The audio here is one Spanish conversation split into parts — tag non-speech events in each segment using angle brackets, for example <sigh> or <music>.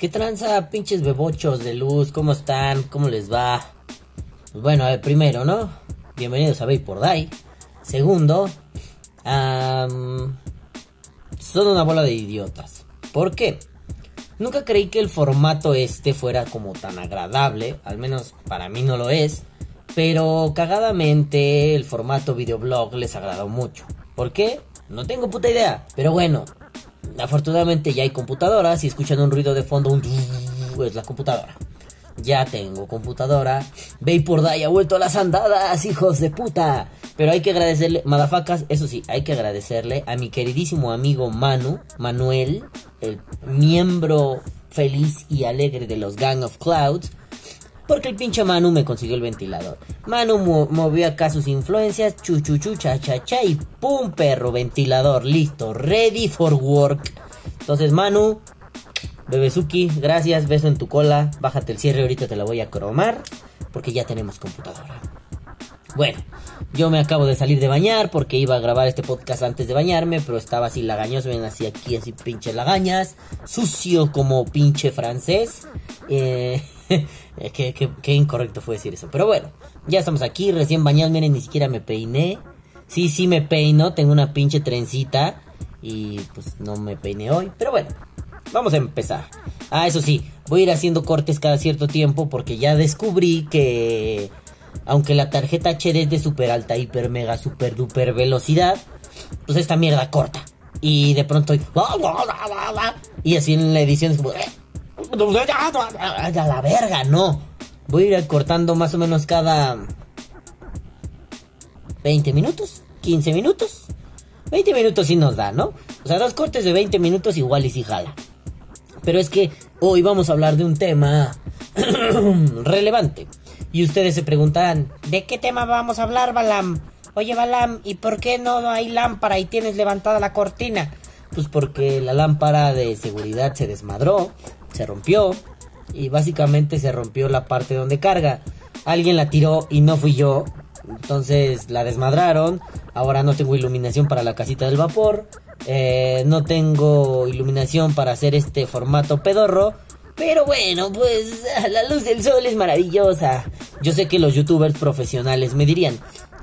¿Qué tranza, pinches bebochos de luz? ¿Cómo están? ¿Cómo les va? Pues bueno, a ver, primero, ¿no? Bienvenidos a por. Segundo, son una bola de idiotas. ¿Por qué? Nunca creí que el formato este fuera como tan agradable, al menos para mí no lo es, pero cagadamente el formato videoblog les agradó mucho. ¿Por qué? No tengo puta idea, pero bueno, afortunadamente ya hay computadoras y escuchan un ruido de fondo, un es la computadora. Ya tengo computadora. por Day ha vuelto a las andadas, hijos de puta. Pero hay que agradecerle, madafacas, eso sí, hay que agradecerle a mi queridísimo amigo Manu, Manuel, el miembro feliz y alegre de los Gang of Clouds, porque el pinche Manu me consiguió el ventilador. Manu movió acá sus influencias, chu chu chu cha cha cha y pum perro, ventilador, listo, ready for work. Entonces Manu, Bebezuki, gracias, beso en tu cola, bájate el cierre, ahorita te la voy a cromar, porque ya tenemos computadora. Bueno, yo me acabo de salir de bañar porque iba a grabar este podcast antes de bañarme, pero estaba así lagañoso, ven así aquí, así pinche lagañas, sucio como pinche francés. Eh, <laughs> qué, incorrecto fue decir eso. Pero bueno, ya estamos aquí, recién bañado, miren, ni siquiera me peiné. Sí, sí me peino, tengo una pinche trencita y pues no me peiné hoy. Pero bueno, vamos a empezar. Ah, eso sí, voy a ir haciendo cortes cada cierto tiempo porque ya descubrí que aunque la tarjeta HD es de super alta, hiper, mega, super, duper velocidad, pues esta mierda corta. Y de pronto... Y así en la edición es como... Eh, a la verga, no. Voy a ir cortando más o menos cada 20 minutos, 15 minutos. 20 minutos sí nos da, ¿no? O sea, dos cortes de 20 minutos igual y si jala. Pero es que hoy vamos a hablar de un tema <clears throat> relevante. Y ustedes se preguntarán, ¿de qué tema vamos a hablar, Balam? Oye, Balam, ¿y por qué no hay lámpara y tienes levantada la cortina? Pues porque la lámpara de seguridad se desmadró, se rompió y básicamente se rompió la parte donde carga. Alguien la tiró y no fui yo. Entonces la desmadraron. Ahora no tengo iluminación para la casita del vapor. Eh, no tengo iluminación para hacer este formato pedorro. Pero bueno, pues la luz del sol es maravillosa. Yo sé que los youtubers profesionales me dirían,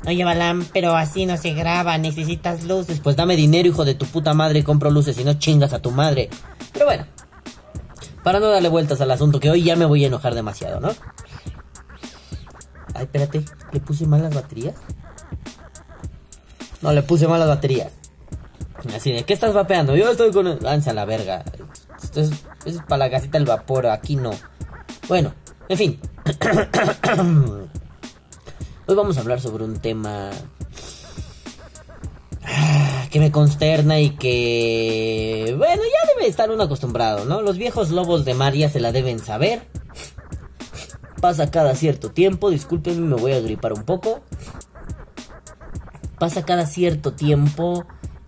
Oye, Balam, pero así no se graba, necesitas luces. Pues dame dinero, hijo de tu puta madre, y compro luces y no chingas a tu madre. Pero bueno, para no darle vueltas al asunto, que hoy ya me voy a enojar demasiado, ¿no? Ay, espérate, ¿le puse mal las baterías? No, le puse mal las baterías. Así de, ¿qué estás vapeando? Yo estoy con... Lanza la verga. Esto es, es para la gasita del vapor, aquí no. Bueno, en fin. <coughs> Hoy vamos a hablar sobre un tema <sighs> que me consterna y que, bueno, ya debe estar uno acostumbrado, ¿no? Los viejos lobos de mar ya se la deben saber. Pasa cada cierto tiempo, discúlpenme, me voy a gripar un poco. Pasa cada cierto tiempo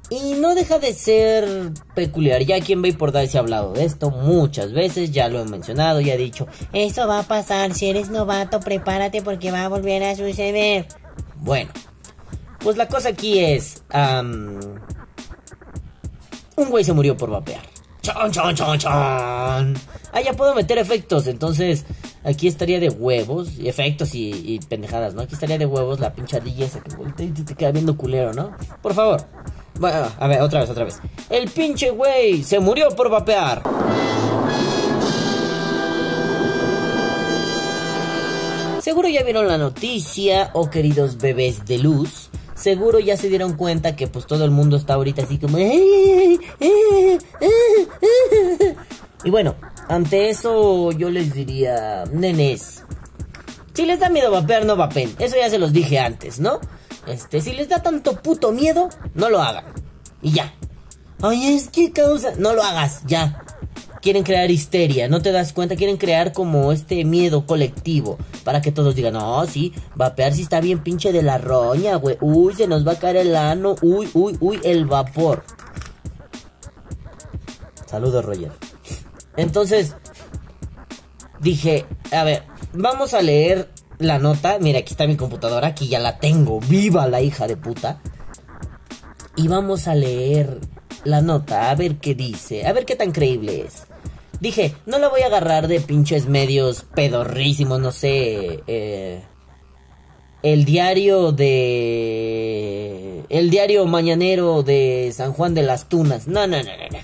y no deja de ser peculiar. Ya aquí en por se ha hablado de esto muchas veces, ya lo he mencionado, ya he dicho, eso va a pasar, si eres novato, prepárate porque va a volver a suceder. Bueno, pues la cosa aquí es, un güey se murió por vapear. Chon, chon, chon, chon. Ah, ya puedo meter efectos, entonces aquí estaría de huevos, efectos y, pendejadas, ¿no? Aquí estaría de huevos la pinchadilla esa que te queda viendo culero, ¿no? Por favor. Bueno, a ver, otra vez, otra vez. El pinche güey se murió por vapear. Seguro ya vieron la noticia, oh queridos bebés de luz. Seguro ya se dieron cuenta que pues todo el mundo está ahorita así como... Y bueno, ante eso yo les diría, nenes, si les da miedo vapear, no vapen. Eso ya se los dije antes, ¿no? Este, si les da tanto puto miedo, no lo hagan. Y ya. Ay, es que causa. No lo hagas, ya. Quieren crear histeria, no te das cuenta, quieren crear como este miedo colectivo para que todos digan, no, sí, vapear si está bien pinche de la roña, güey. Uy, se nos va a caer el ano, uy, uy, uy, el vapor. Saludos, Roger. Entonces, dije, a ver, vamos a leer la nota. Mira, aquí está mi computadora, aquí ya la tengo. ¡Viva la hija de puta! Y vamos a leer la nota, a ver qué dice, a ver qué tan creíble es. Dije, no la voy a agarrar de pinches medios pedorrísimos, no sé. Eh, el diario de. El diario mañanero de San Juan de las Tunas. No, no, no, no, no.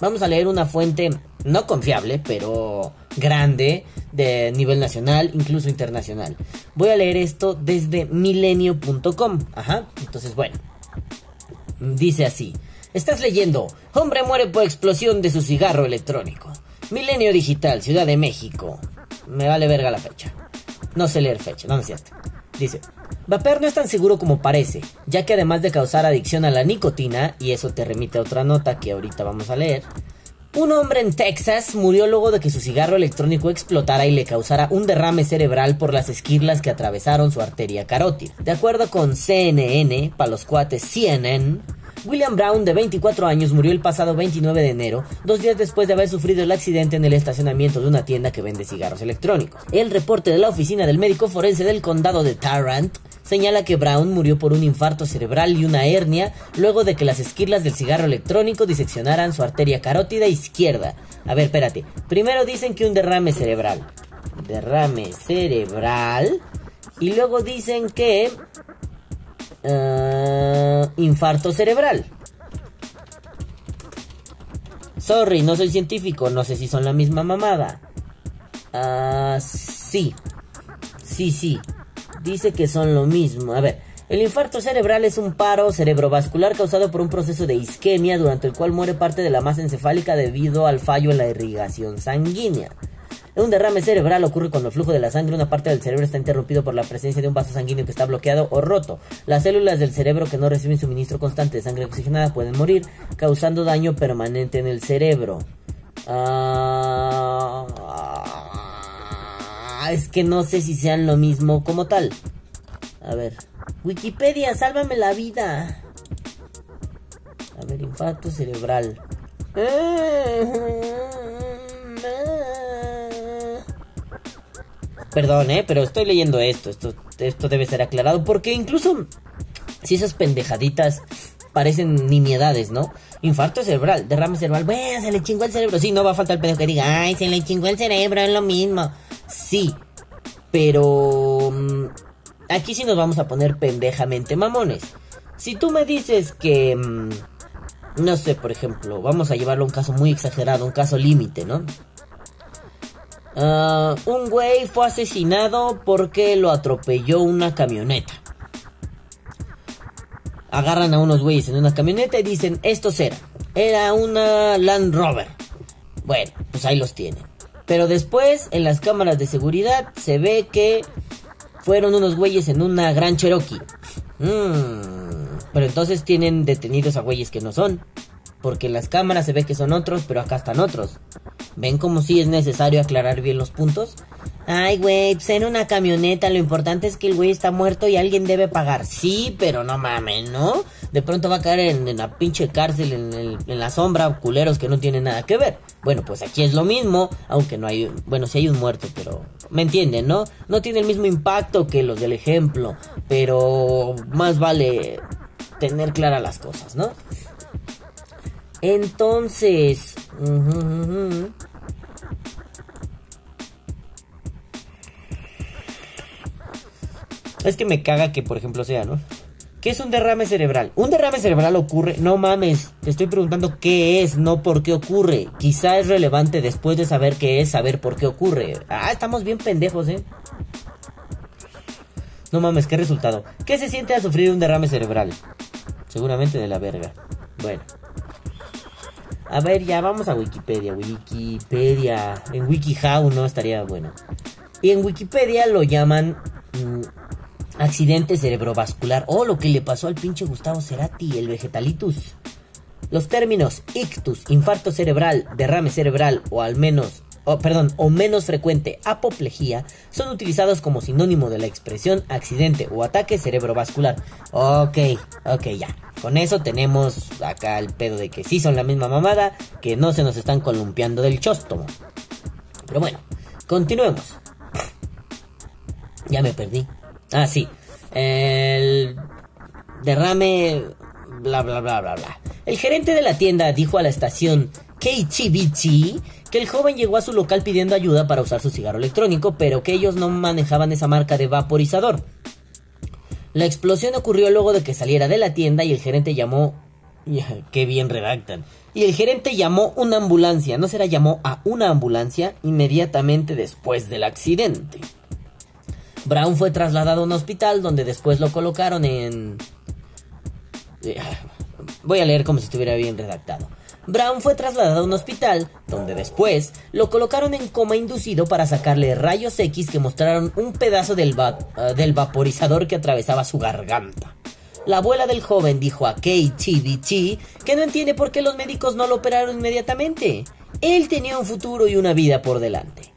Vamos a leer una fuente no confiable, pero grande, de nivel nacional, incluso internacional. Voy a leer esto desde milenio.com. Ajá. Entonces, bueno. Dice así. Estás leyendo. Hombre muere por explosión de su cigarro electrónico. Milenio Digital, Ciudad de México. Me vale verga la fecha. No sé leer fecha, no, no es. Dice, Vaper no es tan seguro como parece, ya que además de causar adicción a la nicotina, y eso te remite a otra nota que ahorita vamos a leer, un hombre en Texas murió luego de que su cigarro electrónico explotara y le causara un derrame cerebral por las esquirlas que atravesaron su arteria carótida. De acuerdo con CNN, para los cuates CNN, William Brown, de 24 años, murió el pasado 29 de enero, dos días después de haber sufrido el accidente en el estacionamiento de una tienda que vende cigarros electrónicos. El reporte de la oficina del médico forense del condado de Tarrant señala que Brown murió por un infarto cerebral y una hernia luego de que las esquirlas del cigarro electrónico diseccionaran su arteria carótida izquierda. A ver, espérate. Primero dicen que un derrame cerebral. Derrame cerebral. Y luego dicen que... Uh, infarto cerebral. Sorry, no soy científico, no sé si son la misma mamada. Ah, sí. Sí, sí dice que son lo mismo. A ver, el infarto cerebral es un paro cerebrovascular causado por un proceso de isquemia durante el cual muere parte de la masa encefálica debido al fallo en la irrigación sanguínea. Un derrame cerebral ocurre cuando el flujo de la sangre, una parte del cerebro está interrumpido por la presencia de un vaso sanguíneo que está bloqueado o roto. Las células del cerebro que no reciben suministro constante de sangre oxigenada pueden morir, causando daño permanente en el cerebro. Ah, es que no sé si sean lo mismo como tal. A ver. Wikipedia, sálvame la vida. A ver, infarto cerebral. Perdón, eh, pero estoy leyendo esto. Esto, esto debe ser aclarado. Porque incluso si esas pendejaditas parecen nimiedades, ¿no? Infarto cerebral, derrame cerebral. Bueno, se le chingó el cerebro. Sí, no va a faltar el pendejo que diga, ay, se le chingó el cerebro, es lo mismo. Sí, pero mm, aquí sí nos vamos a poner pendejamente mamones. Si tú me dices que, mm, no sé, por ejemplo, vamos a llevarlo a un caso muy exagerado, un caso límite, ¿no? Ah, un güey fue asesinado porque lo atropelló una camioneta. Agarran a unos güeyes en una camioneta y dicen, estos eran. Era una Land Rover. Bueno, pues ahí los tienen. Pero después, en las cámaras de seguridad, se ve que fueron unos güeyes en una gran Cherokee. Mm, pero entonces tienen detenidos a güeyes que no son. Porque en las cámaras se ve que son otros, pero acá están otros. ¿Ven como si es necesario aclarar bien los puntos? Ay, güey, pues en una camioneta lo importante es que el güey está muerto y alguien debe pagar. Sí, pero no mames, ¿no? De pronto va a caer en, la pinche cárcel, en, en, la sombra, culeros que no tienen nada que ver. Bueno, pues aquí es lo mismo, aunque no hay, bueno, sí hay un muerto, pero me entienden, ¿no? No tiene el mismo impacto que los del ejemplo, pero más vale tener claras las cosas, ¿no? Entonces... Es que me caga que, por ejemplo, sea, ¿no? ¿Qué es un derrame cerebral? Un derrame cerebral ocurre, no mames, te estoy preguntando qué es, no por qué ocurre. Quizá es relevante después de saber qué es, saber por qué ocurre. Ah, estamos bien pendejos, ¿eh? No mames, qué resultado. ¿Qué se siente al sufrir un derrame cerebral? Seguramente de la verga. Bueno. A ver, ya vamos a Wikipedia. Wikipedia. En WikiHow no estaría bueno. Y en Wikipedia lo llaman mm, accidente cerebrovascular. O lo que le pasó al pinche Gustavo Cerati, el vegetalitus. Los términos ictus, infarto cerebral, derrame cerebral o al menos perdón, o menos frecuente apoplejía son utilizados como sinónimo de la expresión accidente o ataque cerebrovascular. Ok, ok, ya. Con eso tenemos acá el pedo de que sí son la misma mamada, que no se nos están columpiando del chóstomo. Pero bueno, continuemos. Ya me perdí. Ah, sí. El derrame... Bla, bla, bla, bla, bla. El gerente de la tienda dijo a la estación KTBT que el joven llegó a su local pidiendo ayuda para usar su cigarro electrónico, pero que ellos no manejaban esa marca de vaporizador. La explosión ocurrió luego de que saliera de la tienda y el gerente llamó... <laughs> Qué bien redactan. Y el gerente llamó una ambulancia, no será llamó a una ambulancia inmediatamente después del accidente. Brown fue trasladado a un hospital donde después lo colocaron en... Eh, voy a leer como si estuviera bien redactado. Brown fue trasladado a un hospital, donde después lo colocaron en coma inducido para sacarle rayos X que mostraron un pedazo del, del vaporizador que atravesaba su garganta. La abuela del joven dijo a KTVT que no entiende por qué los médicos no lo operaron inmediatamente. Él tenía un futuro y una vida por delante.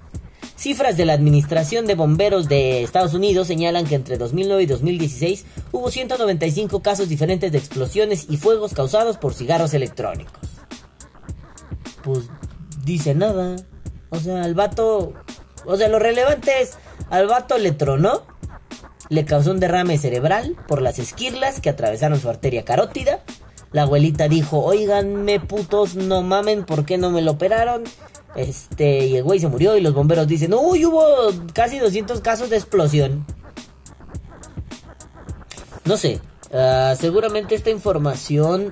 Cifras de la Administración de Bomberos de Estados Unidos señalan que entre 2009 y 2016 hubo 195 casos diferentes de explosiones y fuegos causados por cigarros electrónicos pues dice nada. O sea, al vato, o sea, lo relevante es, al vato le tronó, le causó un derrame cerebral por las esquirlas que atravesaron su arteria carótida. La abuelita dijo, oiganme putos, no mamen, ¿por qué no me lo operaron? Este, y el güey se murió y los bomberos dicen, uy, hubo casi 200 casos de explosión. No sé, ah, seguramente esta información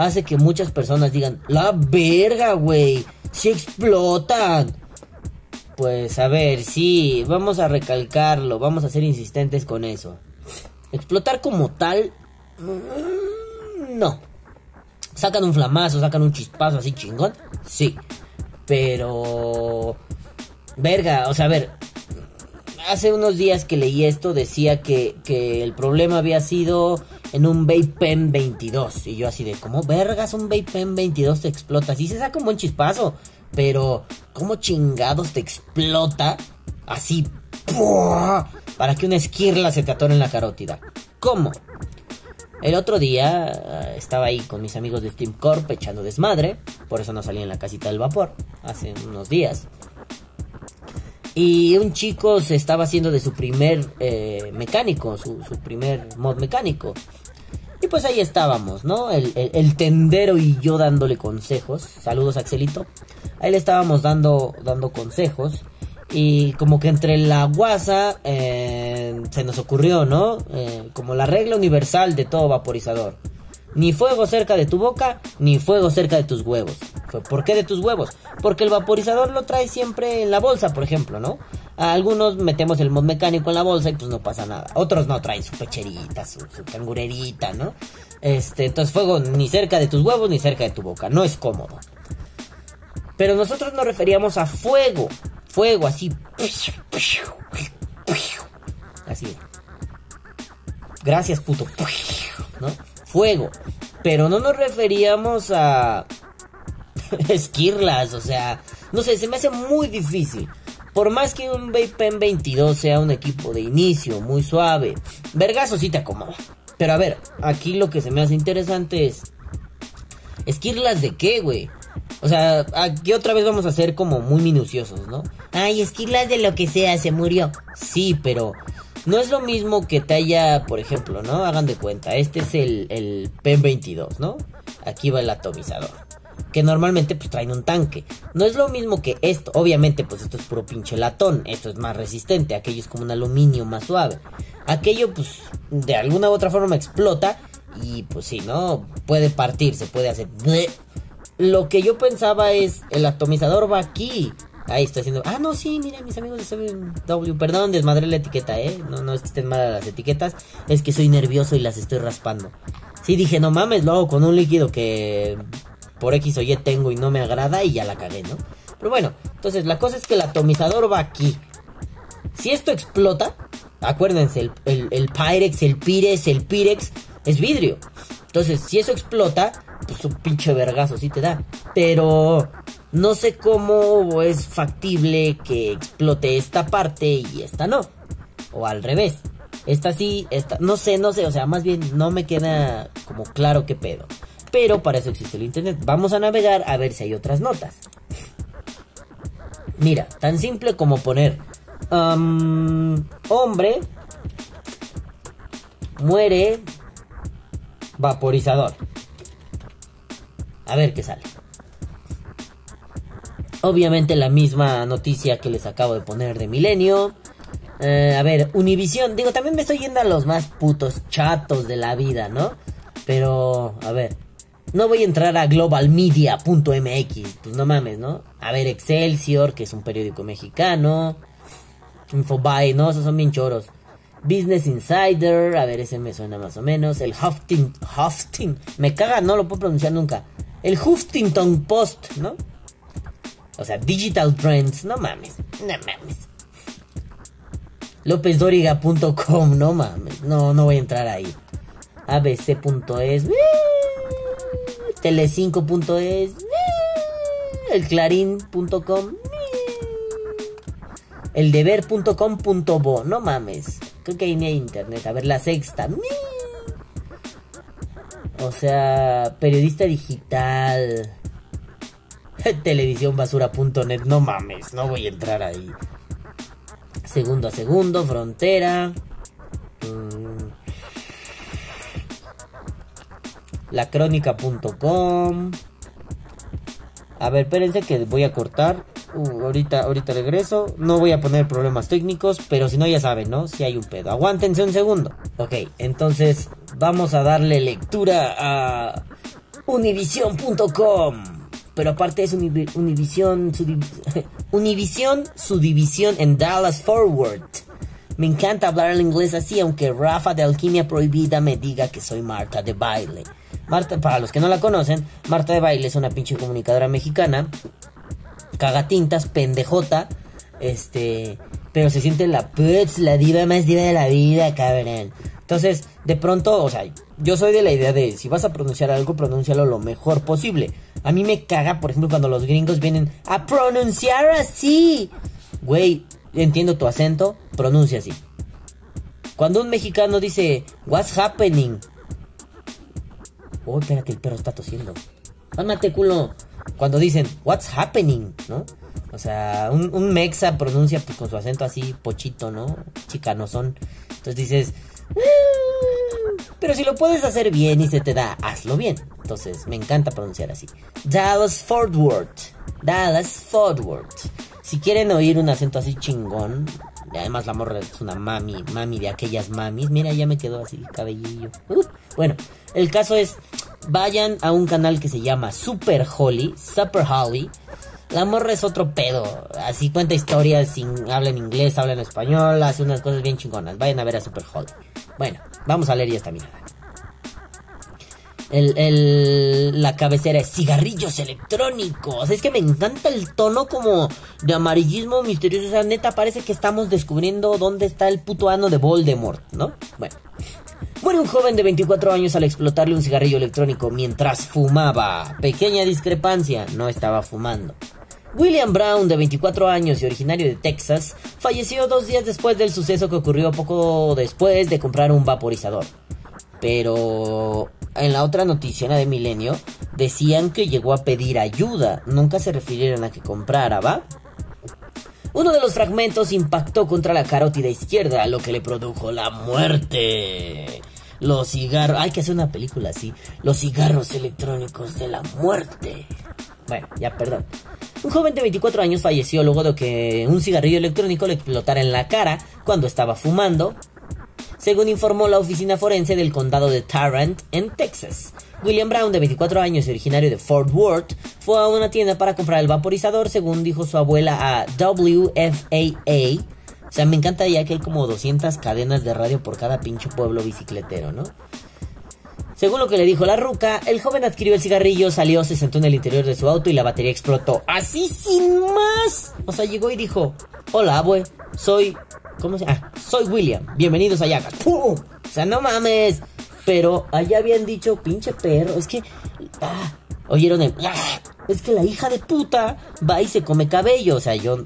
hace que muchas personas digan, la verga, güey, si explotan. Pues a ver, sí, vamos a recalcarlo, vamos a ser insistentes con eso. Explotar como tal, mm, no. Sacan un flamazo, sacan un chispazo así chingón, sí. Pero... Verga, o sea, a ver, hace unos días que leí esto decía que, que el problema había sido en un Vape Pen 22. Y yo así de, ¿cómo vergas un Vape Pen 22 te explota? Sí se saca un buen chispazo, pero ¿cómo chingados te explota así? Para que una esquirla se te atore en la carótida. ¿Cómo? El otro día eh, estaba ahí con mis amigos de Steam Corp echando desmadre, por eso no salí en la casita del vapor, hace unos días. Y un chico se estaba haciendo de su primer eh, mecánico, su, primer mod mecánico. Y pues ahí estábamos, ¿no? El, tendero y yo dándole consejos. Saludos, Axelito. Ahí le estábamos dando, dando consejos. Y como que entre la guasa eh, se nos ocurrió, ¿no? Eh, como la regla universal de todo vaporizador. Ni fuego cerca de tu boca, ni fuego cerca de tus huevos. ¿Por qué de tus huevos? Porque el vaporizador lo trae siempre en la bolsa, por ejemplo, ¿no? algunos metemos el mod mecánico en la bolsa y pues no pasa nada. Otros no traen su pecherita, su, cangurerita, ¿no? Este, entonces fuego ni cerca de tus huevos ni cerca de tu boca. No es cómodo. Pero nosotros nos referíamos a fuego. Fuego así. Así. Gracias, puto. ¿No? Fuego. Pero no nos referíamos a <laughs> esquirlas, o sea, no sé, se me hace muy difícil. Por más que un Vape Pen 22 sea un equipo de inicio muy suave, vergazo sí te acomoda. Pero a ver, aquí lo que se me hace interesante es esquirlas de qué, güey. O sea, aquí otra vez vamos a ser como muy minuciosos, ¿no? Ay, esquirlas de lo que sea, se murió. Sí, pero no es lo mismo que haya, por ejemplo, ¿no? Hagan de cuenta, este es el, el PEN22, ¿no? Aquí va el atomizador. Que normalmente pues traen un tanque. No es lo mismo que esto. Obviamente pues esto es puro pinche latón. Esto es más resistente. Aquello es como un aluminio más suave. Aquello pues de alguna u otra forma explota. Y pues sí, ¿no? Puede partirse, puede hacer... Lo que yo pensaba es, el atomizador va aquí. Ahí estoy haciendo. Ah, no, sí, miren, mis amigos de W. Perdón, desmadré la etiqueta, ¿eh? No, no estén malas las etiquetas. Es que soy nervioso y las estoy raspando. Sí, dije, no mames, lo hago con un líquido que por X o Y tengo y no me agrada y ya la cagué, ¿no? Pero bueno, entonces la cosa es que el atomizador va aquí. Si esto explota, acuérdense, el, el, el Pyrex, el Pirex, el Pirex es vidrio. Entonces, si eso explota, pues un pinche vergazo sí te da. Pero no sé cómo es factible que explote esta parte y esta no. O al revés. Esta sí, esta, no sé, no sé, o sea, más bien no me queda como claro qué pedo. Pero para eso existe el internet. Vamos a navegar a ver si hay otras notas. Mira, tan simple como poner hombre muere vaporizador. A ver qué sale. Obviamente la misma noticia que les acabo de poner de Milenio. Eh, a ver, Univision. Digo, también me estoy yendo a los más putos chatos de la vida, ¿no? Pero, a ver. No voy a entrar a globalmedia.mx. Pues no mames, ¿no? A ver, Excelsior, que es un periódico mexicano. Infobae, ¿no? Esos son bien choros. Business Insider, a ver, ese me suena más o menos. El Huffington, Huffington, me caga, no lo puedo pronunciar nunca. El Huffington Post, ¿no? O sea, Digital Trends, no mames, no mames. LópezDóriga.com, no mames, no, no voy a entrar ahí. ABC.es, Tele5.es, el Clarín.com, el deber.com.bo, no mames. Creo que ahí ni internet. A ver, la sexta. O sea, periodista digital. <laughs> Televisiónbasura.net. No mames, no voy a entrar ahí. Segundo a segundo, frontera. Mm. Lacrónica.com. A ver, espérense que voy a cortar. Uh, ahorita, ahorita regreso. No voy a poner problemas técnicos, pero si no ya saben, ¿no? Si hay un pedo. Aguántense un segundo. Ok, entonces vamos a darle lectura a univision.com. Pero aparte es Univision, <laughs> Univision, su división en Dallas Forward. Me encanta hablar el inglés así, aunque Rafa de Alquimia Prohibida me diga que soy Marta de Baile. Marta, para los que no la conocen, Marta de Baile es una pinche comunicadora mexicana cagatintas, pendejota, este, pero se siente la putz, la diva más diva de la vida, cabrón. Entonces, de pronto, o sea, yo soy de la idea de si vas a pronunciar algo, pronúncialo lo mejor posible. A mí me caga, por ejemplo, cuando los gringos vienen a pronunciar así. Güey, entiendo tu acento, pronuncia así. Cuando un mexicano dice, what's happening? Oh, espérate, el perro está tosiendo. Ámate, culo cuando dicen, what's happening, ¿no? O sea, un, mexa pronuncia pues, con su acento así, pochito, ¿no? Chicanosón. Entonces dices, mm, pero si lo puedes hacer bien y se te da, hazlo bien. Entonces, me encanta pronunciar así. Dallas Fort Worth. Dallas Fort Worth. Si quieren oír un acento así chingón, y además la morra es una mami, mami de aquellas mamis. Mira, ya me quedó así, cabellillo. Uh, bueno, el caso es, vayan a un canal que se llama Super Holly, Super Holly. La morra es otro pedo. Así cuenta historias, sin, habla en inglés, habla en español, hace unas cosas bien chingonas. Vayan a ver a Super Holly. Bueno, vamos a leer ya esta mirada. El, el, la cabecera es cigarrillos electrónicos. Es que me encanta el tono como de amarillismo misterioso. O sea, neta, parece que estamos descubriendo dónde está el puto ano de Voldemort, ¿no? Bueno. Muere un joven de 24 años al explotarle un cigarrillo electrónico mientras fumaba. Pequeña discrepancia, no estaba fumando. William Brown, de 24 años y originario de Texas, falleció dos días después del suceso que ocurrió poco después de comprar un vaporizador. Pero en la otra noticia, de Milenio, decían que llegó a pedir ayuda. Nunca se refirieron a que comprara, ¿va? Uno de los fragmentos impactó contra la carótida izquierda, lo que le produjo la muerte. Los cigarros. Hay que hacer una película así. Los cigarros electrónicos de la muerte. Bueno, ya perdón. Un joven de 24 años falleció luego de que un cigarrillo electrónico le explotara en la cara cuando estaba fumando, según informó la oficina forense del condado de Tarrant, en Texas. William Brown, de 24 años y originario de Fort Worth, fue a una tienda para comprar el vaporizador, según dijo su abuela a WFAA o sea, me encanta ya que hay como 200 cadenas de radio por cada pinche pueblo bicicletero, ¿no? Según lo que le dijo la ruca, el joven adquirió el cigarrillo, salió, se sentó en el interior de su auto y la batería explotó. Así sin más. O sea, llegó y dijo, hola, abue, soy... ¿Cómo se llama? Ah, soy William, bienvenidos a Yagas. ¡Pum! O sea, no mames. Pero allá habían dicho, pinche perro, es que... Ah, oyeron el... Ah, es que la hija de puta va y se come cabello. O sea, yo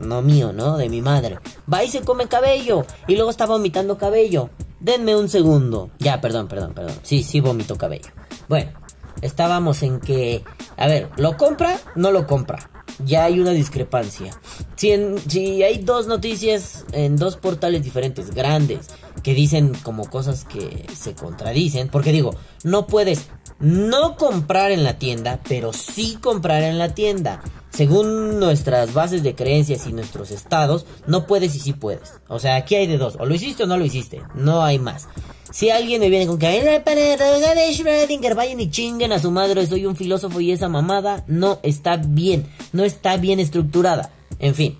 no mío, ¿no? De mi madre. Va y se come cabello. Y luego está vomitando cabello. Denme un segundo. Ya, perdón, perdón, perdón. Sí, sí vomito cabello. Bueno, estábamos en que... A ver, ¿lo compra? No lo compra. Ya hay una discrepancia. Si, si hay dos noticias en dos portales diferentes, grandes, que dicen como cosas que se contradicen, porque digo, no puedes no comprar en la tienda, pero sí comprar en la tienda. según nuestras bases de creencias y nuestros estados, no puedes y sí puedes. O sea, aquí hay de dos, o lo hiciste o no lo hiciste, no hay más. Si alguien me viene con que Schrödinger, vayan y chinguen a su madre, soy un filósofo y esa mamada no está bien, no está bien estructurada. En fin,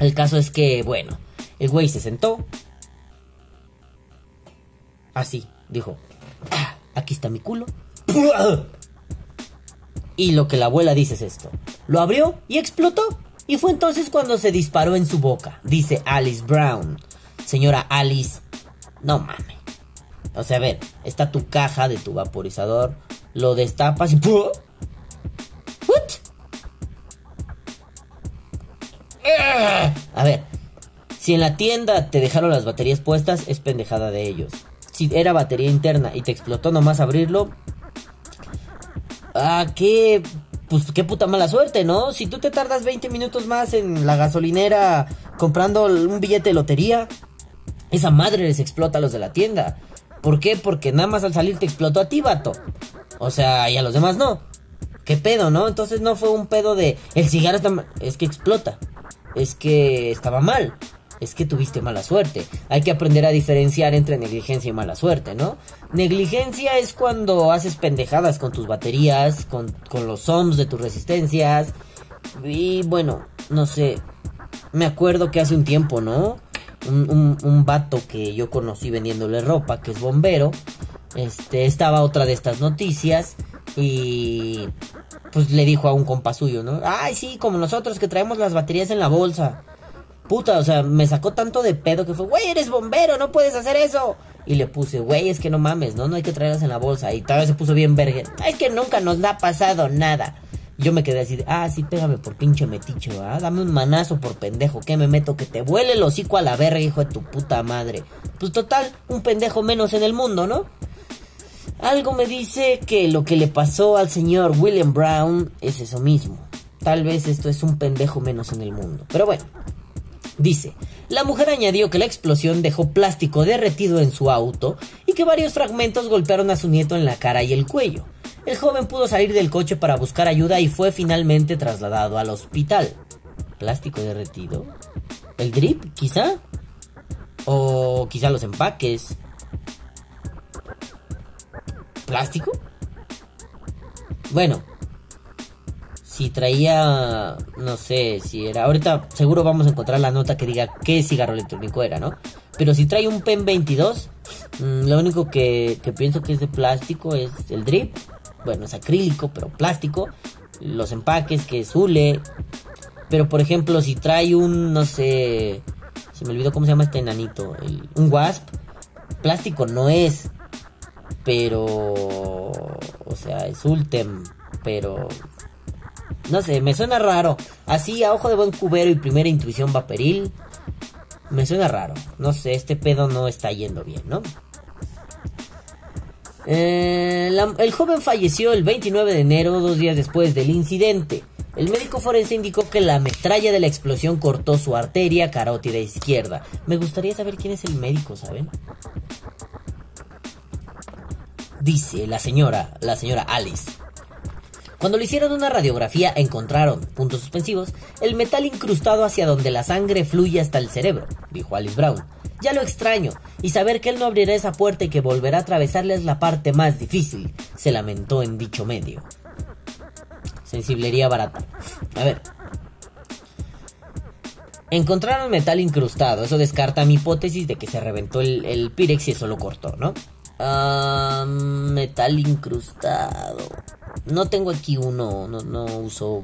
el caso es que, bueno, el güey se sentó. Así, dijo, ah, aquí está mi culo. Y lo que la abuela dice es esto. Lo abrió y explotó. Y fue entonces cuando se disparó en su boca, dice Alice Brown. Señora Alice, no mames. O sea, a ver, está tu caja de tu vaporizador, lo destapas y... ¿What? A ver, si en la tienda te dejaron las baterías puestas, es pendejada de ellos. Si era batería interna y te explotó nomás abrirlo, ah, qué, pues qué puta mala suerte, ¿no? Si tú te tardas 20 minutos más en la gasolinera comprando un billete de lotería, esa madre les explota a los de la tienda. ¿Por qué? Porque nada más al salir te explotó a ti, vato. O sea, y a los demás no. ¿Qué pedo, no? Entonces no fue un pedo de el cigarro está es que explota. Es que estaba mal. Es que tuviste mala suerte. Hay que aprender a diferenciar entre negligencia y mala suerte, ¿no? Negligencia es cuando haces pendejadas con tus baterías, con, con los ohms de tus resistencias. Y bueno, no sé. Me acuerdo que hace un tiempo, ¿no? un, un, vato que yo conocí vendiéndole ropa, que es bombero, este, estaba otra de estas noticias y pues le dijo a un compa suyo, ¿no? Ay, sí, como nosotros que traemos las baterías en la bolsa. Puta, o sea, me sacó tanto de pedo que fue, güey, eres bombero, no puedes hacer eso. Y le puse, güey, es que no mames, ¿no? No hay que traerlas en la bolsa. Y tal vez se puso bien verga. Es que nunca nos ha pasado nada. Yo me quedé así de, ah, sí, pégame por pinche meticho, ¿ah? Dame un manazo por pendejo, que me meto, que te vuele el hocico a la verga, hijo de tu puta madre. Pues total, un pendejo menos en el mundo, ¿no? Algo me dice que lo que le pasó al señor William Brown es eso mismo. Tal vez esto es un pendejo menos en el mundo. Pero bueno, dice, la mujer añadió que la explosión dejó plástico derretido en su auto y que varios fragmentos golpearon a su nieto en la cara y el cuello. El joven pudo salir del coche para buscar ayuda y fue finalmente trasladado al hospital. ¿Plástico derretido? ¿El drip, quizá? ¿O quizá los empaques? ¿Plástico? Bueno, si traía, no sé, si era, ahorita seguro vamos a encontrar la nota que diga qué cigarro electrónico era, ¿no? Pero si trae un PEN 22, mm, lo único que, que pienso que es de plástico es el drip bueno, es acrílico, pero plástico. Los empaques, que es hule. Pero por ejemplo, si trae un, no sé, se me olvidó cómo se llama este enanito, un wasp, plástico no es. Pero, o sea, es ultem, pero no sé, me suena raro. Así a ojo de buen cubero y primera intuición vaporil. Me suena raro. No sé, este pedo no está yendo bien, ¿no? Eh, el joven falleció el 29 de enero, dos días después del incidente. El médico forense indicó que la metralla de la explosión cortó su arteria carótida izquierda. Me gustaría saber quién es el médico, ¿saben? Dice la señora, la señora Alice. Cuando le hicieron una radiografía encontraron, puntos suspensivos, el metal incrustado hacia donde la sangre fluye hasta el cerebro, dijo Alice Brown. Ya lo extraño, y saber que él no abrirá esa puerta y que volverá a atravesarle es la parte más difícil, se lamentó en dicho medio. Sensiblería barata. A ver. Encontraron metal incrustado, eso descarta mi hipótesis de que se reventó el, el Pirex y eso lo cortó, ¿no? Ah, metal incrustado. No tengo aquí uno, no, no uso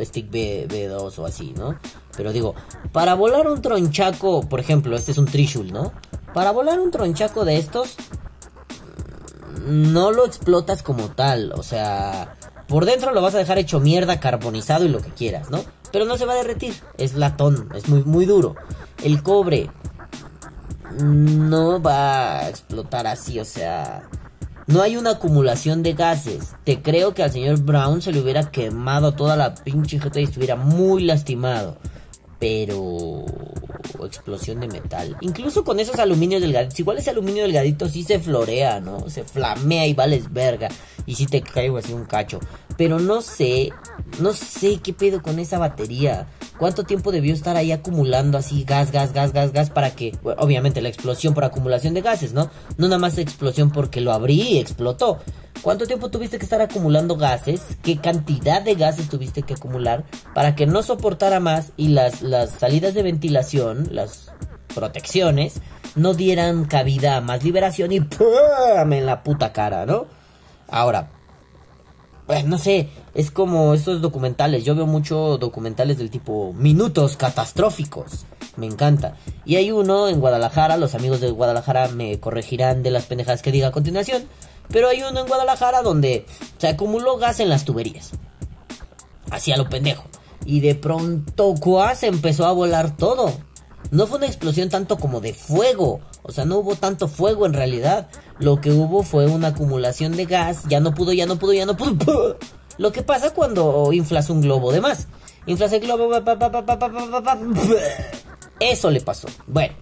Stick B, B2 o así, ¿no? Pero digo, para volar un tronchaco, por ejemplo, este es un Trishul, ¿no? Para volar un tronchaco de estos, no lo explotas como tal, o sea, por dentro lo vas a dejar hecho mierda, carbonizado y lo que quieras, ¿no? Pero no se va a derretir, es latón, es muy, muy duro. El cobre no va a explotar así, o sea, no hay una acumulación de gases. Te creo que al señor Brown se le hubiera quemado toda la pinche jeta y estuviera muy lastimado. Pero explosión de metal. Incluso con esos aluminios delgaditos. Igual ese aluminio delgadito sí se florea, ¿no? Se flamea y vales verga. Y si te caigo así un cacho. Pero no sé, no sé qué pedo con esa batería. ¿Cuánto tiempo debió estar ahí acumulando así gas, gas, gas, gas, gas para que, obviamente la explosión por acumulación de gases, ¿no? No nada más explosión porque lo abrí y explotó. ¿Cuánto tiempo tuviste que estar acumulando gases? ¿Qué cantidad de gases tuviste que acumular para que no soportara más y las, las salidas de ventilación, las protecciones, no dieran cabida a más liberación y ¡pum! en la puta cara, ¿no? Ahora, pues no sé, es como estos documentales. Yo veo mucho documentales del tipo minutos catastróficos. Me encanta. Y hay uno en Guadalajara, los amigos de Guadalajara me corregirán de las pendejadas que diga a continuación. Pero hay uno en Guadalajara donde se acumuló gas en las tuberías. Así a lo pendejo. Y de pronto, se empezó a volar todo. No fue una explosión tanto como de fuego. O sea, no hubo tanto fuego en realidad. Lo que hubo fue una acumulación de gas. Ya no pudo, ya no pudo, ya no pudo. <laughs> Lo que pasa cuando inflas un globo de más. Inflas el globo. Eso le pasó. Bueno,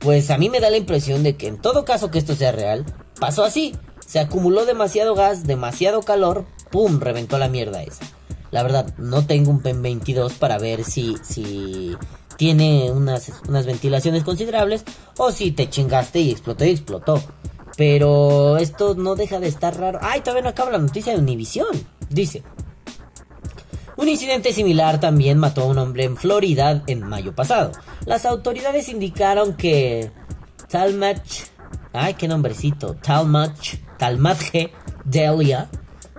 pues a mí me da la impresión de que en todo caso que esto sea real, pasó así. Se acumuló demasiado gas, demasiado calor, ¡pum! Reventó la mierda esa. La verdad, no tengo un PEN 22 para ver si, si tiene unas, unas ventilaciones considerables o si te chingaste y explotó y explotó. Pero esto no deja de estar raro. Ay, todavía no acaba la noticia de Univision. Dice. Un incidente similar también mató a un hombre en Florida en mayo pasado. Las autoridades indicaron que Talmach, ay qué nombrecito, Talmach, Talmadge Delia,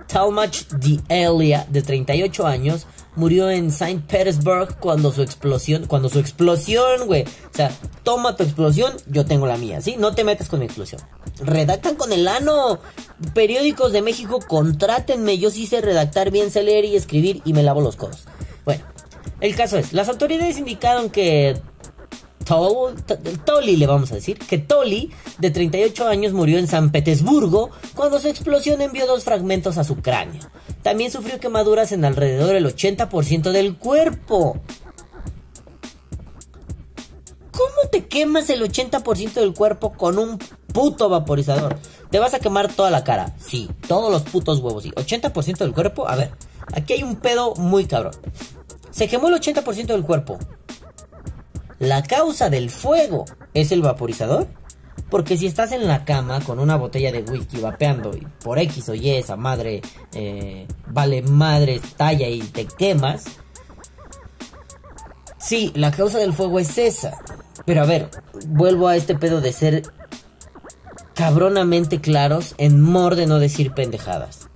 Talmach Delia de 38 años murió en Saint Petersburg cuando su explosión, cuando su explosión, güey. O sea, toma tu explosión, yo tengo la mía, ¿sí? No te metas con mi explosión. Redactan con el ano. Periódicos de México, contrátenme. Yo sí sé redactar bien, sé leer y escribir y me lavo los codos. Bueno, el caso es, las autoridades indicaron que Toli, le vamos a decir, que Toli, de 38 años, murió en San Petersburgo cuando su explosión envió dos fragmentos a su cráneo. También sufrió quemaduras en alrededor del 80% del cuerpo. ¿Cómo te quemas el 80% del cuerpo con un puto vaporizador? Te vas a quemar toda la cara. Sí, todos los putos huevos. Sí, 80% del cuerpo. A ver, aquí hay un pedo muy cabrón. Se quemó el 80% del cuerpo. La causa del fuego es el vaporizador. Porque si estás en la cama con una botella de whisky vapeando por X o Y esa madre eh, vale madre talla y te quemas. Sí, la causa del fuego es esa. Pero a ver, vuelvo a este pedo de ser cabronamente claros en mor de no decir pendejadas.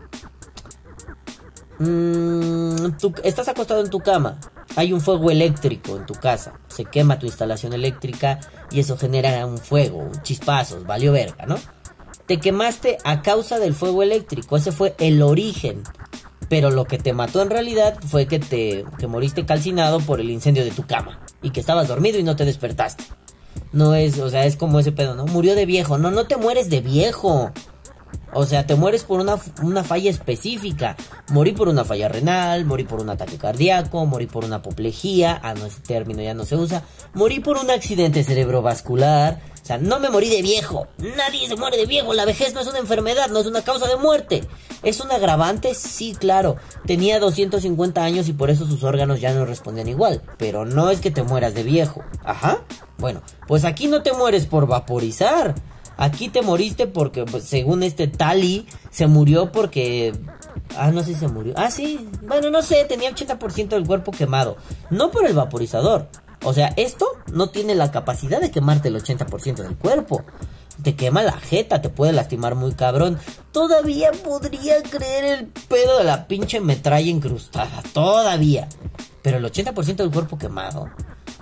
Mm, estás acostado en tu cama hay un fuego eléctrico en tu casa, se quema tu instalación eléctrica y eso genera un fuego, chispazos, valió verga, ¿no? Te quemaste a causa del fuego eléctrico, ese fue el origen. Pero lo que te mató en realidad fue que te que moriste calcinado por el incendio de tu cama y que estabas dormido y no te despertaste. No es, o sea, es como ese pedo, ¿no? Murió de viejo. No, no te mueres de viejo. O sea, te mueres por una, falla específica. Morí por una falla renal, morí por un ataque cardíaco, morí por una apoplejía, ah, no, ese término ya no se usa. Morí por un accidente cerebrovascular. O sea, no me morí de viejo. Nadie se muere de viejo. La vejez no es una enfermedad, no es una causa de muerte. ¿Es un agravante? Sí, claro. Tenía 250 años y por eso sus órganos ya no respondían igual. Pero no es que te mueras de viejo. Ajá. Bueno, pues aquí no te mueres por vaporizar. Aquí te moriste porque, pues, según este Tali, se murió porque... Ah, no sé si se murió. Ah, sí. Bueno, no sé, tenía 80% del cuerpo quemado. No por el vaporizador. O sea, esto no tiene la capacidad de quemarte el 80% del cuerpo. Te quema la jeta, te puede lastimar muy cabrón. Todavía podría creer el pedo de la pinche metralla incrustada. Todavía. Pero el 80% del cuerpo quemado.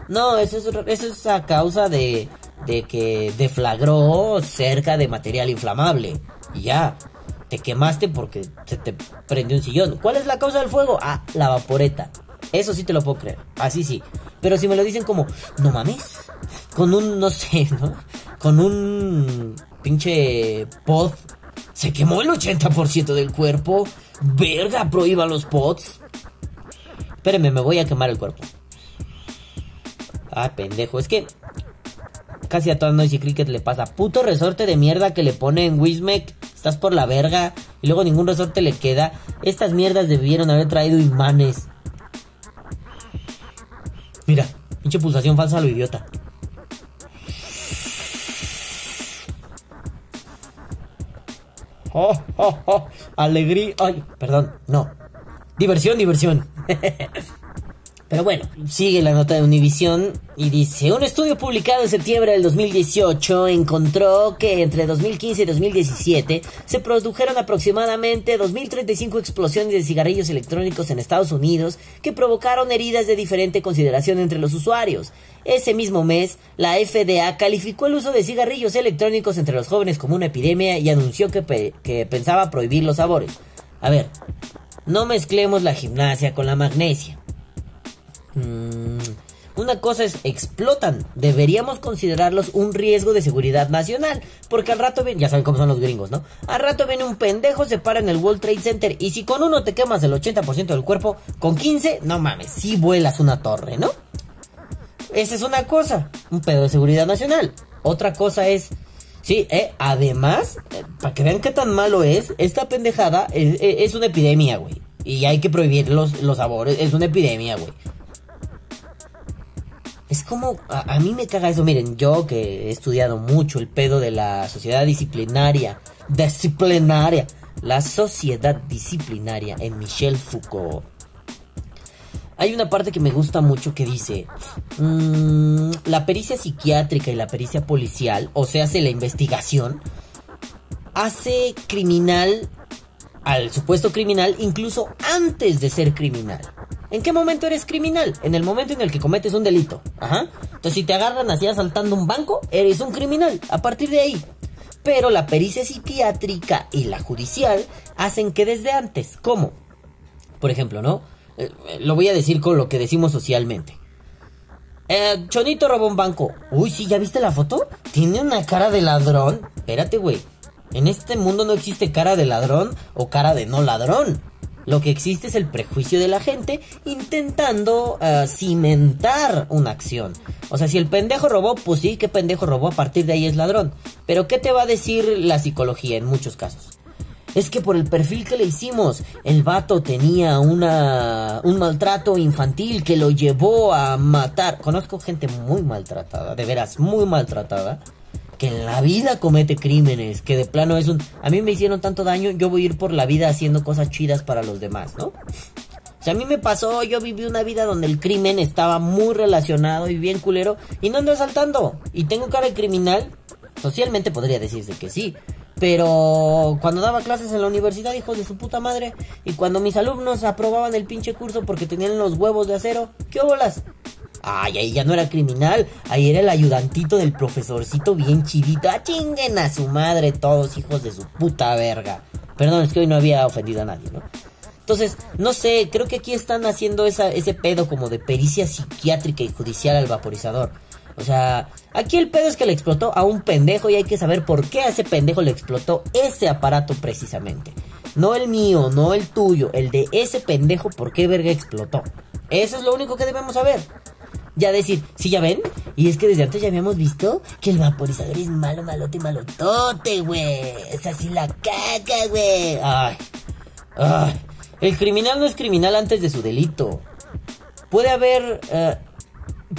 No, eso es, eso es a causa de de que deflagró cerca de material inflamable. Y ya, te quemaste porque se te prendió un sillón. ¿Cuál es la causa del fuego? Ah, la vaporeta. Eso sí te lo puedo creer. Así sí. Pero si me lo dicen como, no mames, con un, no sé, <laughs> ¿no? Con un pinche pod, se quemó el 80% del cuerpo. Verga, prohíba los pods. Espérenme, me voy a quemar el cuerpo. Ah, pendejo, es que casi a toda Noisy Cricket le pasa. Puto resorte de mierda que le pone en Wismec. Estás por la verga. Y luego ningún resorte le queda. Estas mierdas debieron haber traído imanes. Mira, pinche pulsación falsa a lo idiota. Oh, oh, oh. Alegría. Ay, perdón, no. Diversión, diversión. <laughs> Pero bueno, sigue la nota de Univision y dice, un estudio publicado en septiembre del 2018 encontró que entre 2015 y 2017 se produjeron aproximadamente 2.035 explosiones de cigarrillos electrónicos en Estados Unidos que provocaron heridas de diferente consideración entre los usuarios. Ese mismo mes, la FDA calificó el uso de cigarrillos electrónicos entre los jóvenes como una epidemia y anunció que, que pensaba prohibir los sabores. A ver, no mezclemos la gimnasia con la magnesia. Mm, una cosa es, explotan. Deberíamos considerarlos un riesgo de seguridad nacional. Porque al rato viene, ya saben cómo son los gringos, ¿no? Al rato viene un pendejo, se para en el World Trade Center. Y si con uno te quemas el 80% del cuerpo, con 15, no mames, si vuelas una torre, ¿no? Esa es una cosa, un pedo de seguridad nacional. Otra cosa es, sí, eh, además, eh, para que vean qué tan malo es, esta pendejada es, es una epidemia, güey. Y hay que prohibir los, los sabores, es una epidemia, güey. Es como, a, mí me caga eso, miren, yo que he estudiado mucho el pedo de la sociedad disciplinaria, disciplinaria, la sociedad disciplinaria en Michel Foucault. Hay una parte que me gusta mucho que dice, mmm, la pericia psiquiátrica y la pericia policial, o sea, hace la investigación, hace criminal al supuesto criminal incluso antes de ser criminal. ¿En qué momento eres criminal? En el momento en el que cometes un delito. Ajá. Entonces, si te agarran así asaltando un banco, eres un criminal. A partir de ahí. Pero la pericia psiquiátrica y la judicial hacen que desde antes. ¿Cómo? Por ejemplo, ¿no? Eh, lo voy a decir con lo que decimos socialmente. Eh, Chonito robó un banco. Uy, sí, ¿ya viste la foto? Tiene una cara de ladrón. Espérate, güey. En este mundo no existe cara de ladrón o cara de no ladrón. Lo que existe es el prejuicio de la gente intentando uh, cimentar una acción. O sea, si el pendejo robó, pues sí, que pendejo robó, a partir de ahí es ladrón. Pero ¿qué te va a decir la psicología en muchos casos? Es que por el perfil que le hicimos, el vato tenía una, un maltrato infantil que lo llevó a matar. Conozco gente muy maltratada, de veras, muy maltratada que en la vida comete crímenes, que de plano es un... A mí me hicieron tanto daño, yo voy a ir por la vida haciendo cosas chidas para los demás, ¿no? O sea, a mí me pasó, yo viví una vida donde el crimen estaba muy relacionado y bien culero y no ando asaltando. Y tengo cara de criminal, socialmente podría decirse que sí. Pero cuando daba clases en la universidad, hijos de su puta madre, y cuando mis alumnos aprobaban el pinche curso porque tenían los huevos de acero, ¿qué bolas? Ay, ahí ya no era criminal. Ahí era el ayudantito del profesorcito bien chidito. ¡Ah, chinguen a su madre todos, hijos de su puta verga! Perdón, es que hoy no había ofendido a nadie, ¿no? Entonces, no sé, creo que aquí están haciendo ese pedo como de pericia psiquiátrica y judicial al vaporizador. O sea, aquí el pedo es que le explotó a un pendejo y hay que saber por qué a ese pendejo le explotó ese aparato precisamente. No el mío, no el tuyo, el de ese pendejo, ¿por qué verga explotó? Eso es lo único que debemos saber ya decir, sí, ya ven. Y es que desde antes ya habíamos visto que el vaporizador es malo, malote, malotote, güey. Es así la caca, güey. Ay, ay. El criminal no es criminal antes de su delito. Puede haber eh,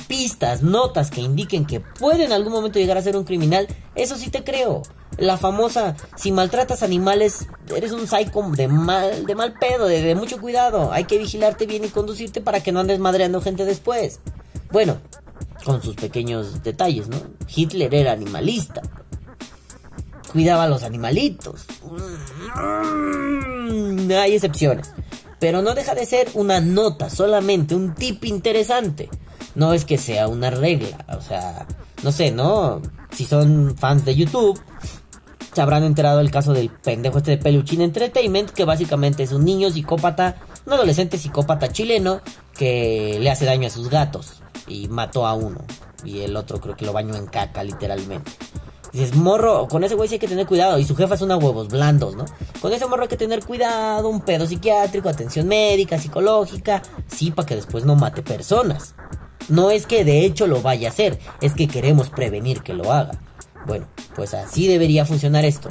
pistas, notas que indiquen que puede en algún momento llegar a ser un criminal. Eso sí te creo. La famosa, si maltratas animales, eres un psycho de mal, de mal pedo, de mucho cuidado. Hay que vigilarte bien y conducirte para que no andes madreando gente después. Bueno, con sus pequeños detalles, ¿no? Hitler era animalista. Cuidaba a los animalitos. Mm, hay excepciones. Pero no deja de ser una nota, solamente un tip interesante. No es que sea una regla. O sea, no sé, ¿no? Si son fans de YouTube, se habrán enterado el caso del pendejo este de Peluchín Entertainment, que básicamente es un niño psicópata, un adolescente psicópata chileno que le hace daño a sus gatos y mató a uno. Y el otro creo que lo bañó en caca, literalmente. Dices, morro, con ese güey sí hay que tener cuidado. Y su jefa es una huevos blandos, ¿no? Con ese morro hay que tener cuidado, un pedo psiquiátrico, atención médica, psicológica. Sí, para que después no mate personas. No es que de hecho lo vaya a hacer, es que queremos prevenir que lo haga. Bueno, pues así debería funcionar esto.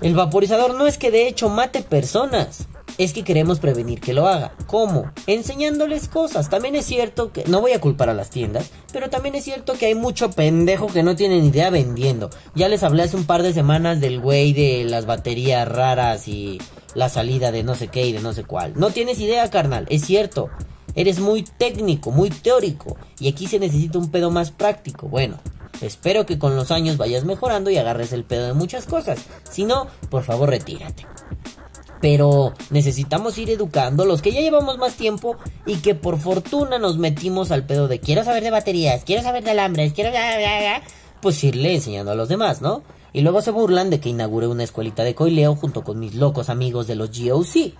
El vaporizador no es que de hecho mate personas, es que queremos prevenir que lo haga. ¿Cómo? Enseñándoles cosas. También es cierto que no voy a culpar a las tiendas, pero también es cierto que hay mucho pendejo que no tienen idea vendiendo. Ya les hablé hace un par de semanas del güey de las baterías raras y la salida de no sé qué y de no sé cuál. No tienes idea, carnal, es cierto. Eres muy técnico, muy teórico y aquí se necesita un pedo más práctico. Bueno, espero que con los años vayas mejorando y agarres el pedo de muchas cosas. Si no, por favor retírate. Pero necesitamos ir educando los que ya llevamos más tiempo y que por fortuna nos metimos al pedo de quiero saber de baterías, quiero saber de alambres, quiero... Pues irle enseñando a los demás, ¿no? Y luego se burlan de que inauguré una escuelita de coileo junto con mis locos amigos de los GOC.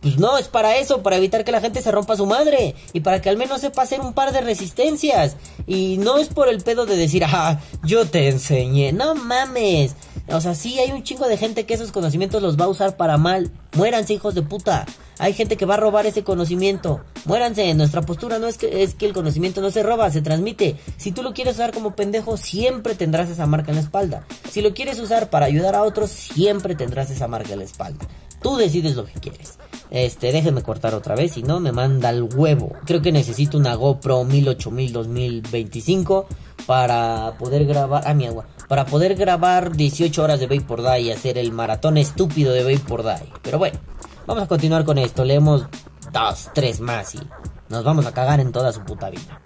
Pues no, es para eso, para evitar que la gente se rompa su madre y para que al menos sepa hacer un par de resistencias. Y no es por el pedo de decir, ah, yo te enseñé. No mames. O sea, sí hay un chingo de gente que esos conocimientos los va a usar para mal. Muéranse, hijos de puta. Hay gente que va a robar ese conocimiento. Muéranse. Nuestra postura no es que, es que el conocimiento no se roba, se transmite. Si tú lo quieres usar como pendejo, siempre tendrás esa marca en la espalda. Si lo quieres usar para ayudar a otros, siempre tendrás esa marca en la espalda. Tú decides lo que quieres. Este, déjenme cortar otra vez, si no me manda el huevo. Creo que necesito una GoPro 1080 2025 para poder grabar. Ah, mi agua. Para poder grabar 18 horas de Vapor Die y hacer el maratón estúpido de Vapor Die. Pero bueno, vamos a continuar con esto. Leemos dos, tres más y nos vamos a cagar en toda su puta vida.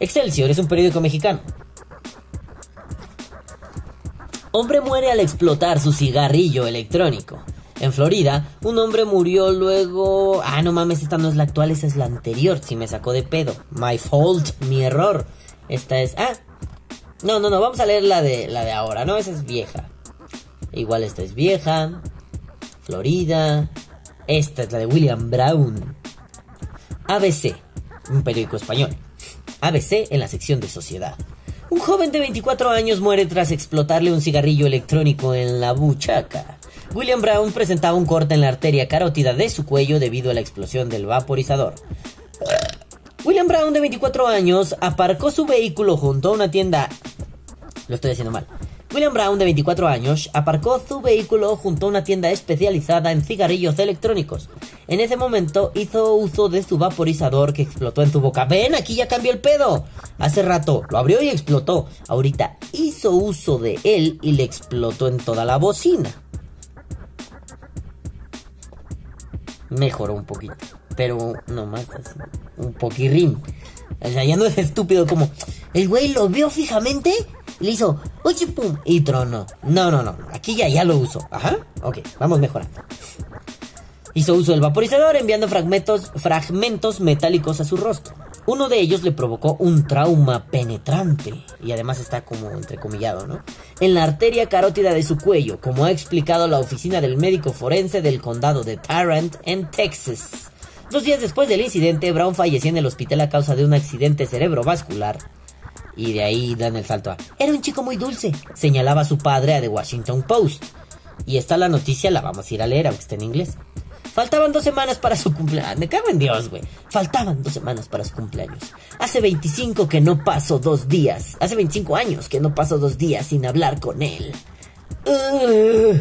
Excelsior es un periódico mexicano. Hombre muere al explotar su cigarrillo electrónico. En Florida, un hombre murió luego... Ah, no mames, esta no es la actual, esa es la anterior. Si me sacó de pedo. My fault, mi error. Esta es... Ah. No, no, no, vamos a leer la de, la de ahora, ¿no? Esa es vieja. Igual esta es vieja. Florida. Esta es la de William Brown. ABC, un periódico español. ABC en la sección de sociedad. Un joven de 24 años muere tras explotarle un cigarrillo electrónico en la buchaca. William Brown presentaba un corte en la arteria carótida de su cuello debido a la explosión del vaporizador. William Brown, de 24 años, aparcó su vehículo junto a una tienda... Lo estoy haciendo mal. William Brown, de 24 años, aparcó su vehículo junto a una tienda especializada en cigarrillos electrónicos. En ese momento hizo uso de su vaporizador que explotó en su boca. Ven, aquí ya cambió el pedo. Hace rato lo abrió y explotó. Ahorita hizo uso de él y le explotó en toda la bocina. Mejoró un poquito pero no más así, un poquirrín. O sea, ya no es estúpido como, el güey lo vio fijamente, le hizo, oye, pum, y trono. No, no, no, aquí ya, ya lo uso. Ajá, ok, vamos mejorando. Hizo uso del vaporizador enviando fragmentos, fragmentos metálicos a su rostro. Uno de ellos le provocó un trauma penetrante, y además está como entrecomillado, ¿no? En la arteria carótida de su cuello, como ha explicado la oficina del médico forense del condado de Tarrant, en Texas. Dos días después del incidente, Brown falleció en el hospital a causa de un accidente cerebrovascular. Y de ahí dan el salto a... Era un chico muy dulce, señalaba su padre a The Washington Post. Y esta la noticia la vamos a ir a leer, aunque esté en inglés. Faltaban dos semanas para su cumpleaños. Me cago en Dios, güey. Faltaban dos semanas para su cumpleaños. Hace 25 que no paso dos días. Hace 25 años que no paso dos días sin hablar con él. Uh,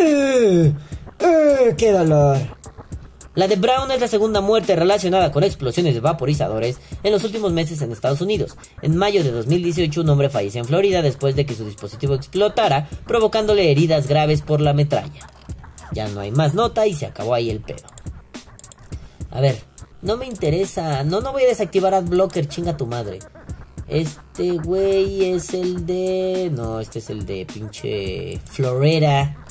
uh, uh, ¡Qué dolor! La de Brown es la segunda muerte relacionada con explosiones de vaporizadores en los últimos meses en Estados Unidos. En mayo de 2018 un hombre falleció en Florida después de que su dispositivo explotara, provocándole heridas graves por la metralla. Ya no hay más nota y se acabó ahí el pedo. A ver, no me interesa, no, no voy a desactivar AdBlocker, chinga tu madre. Este güey es el de... No, este es el de pinche Florera.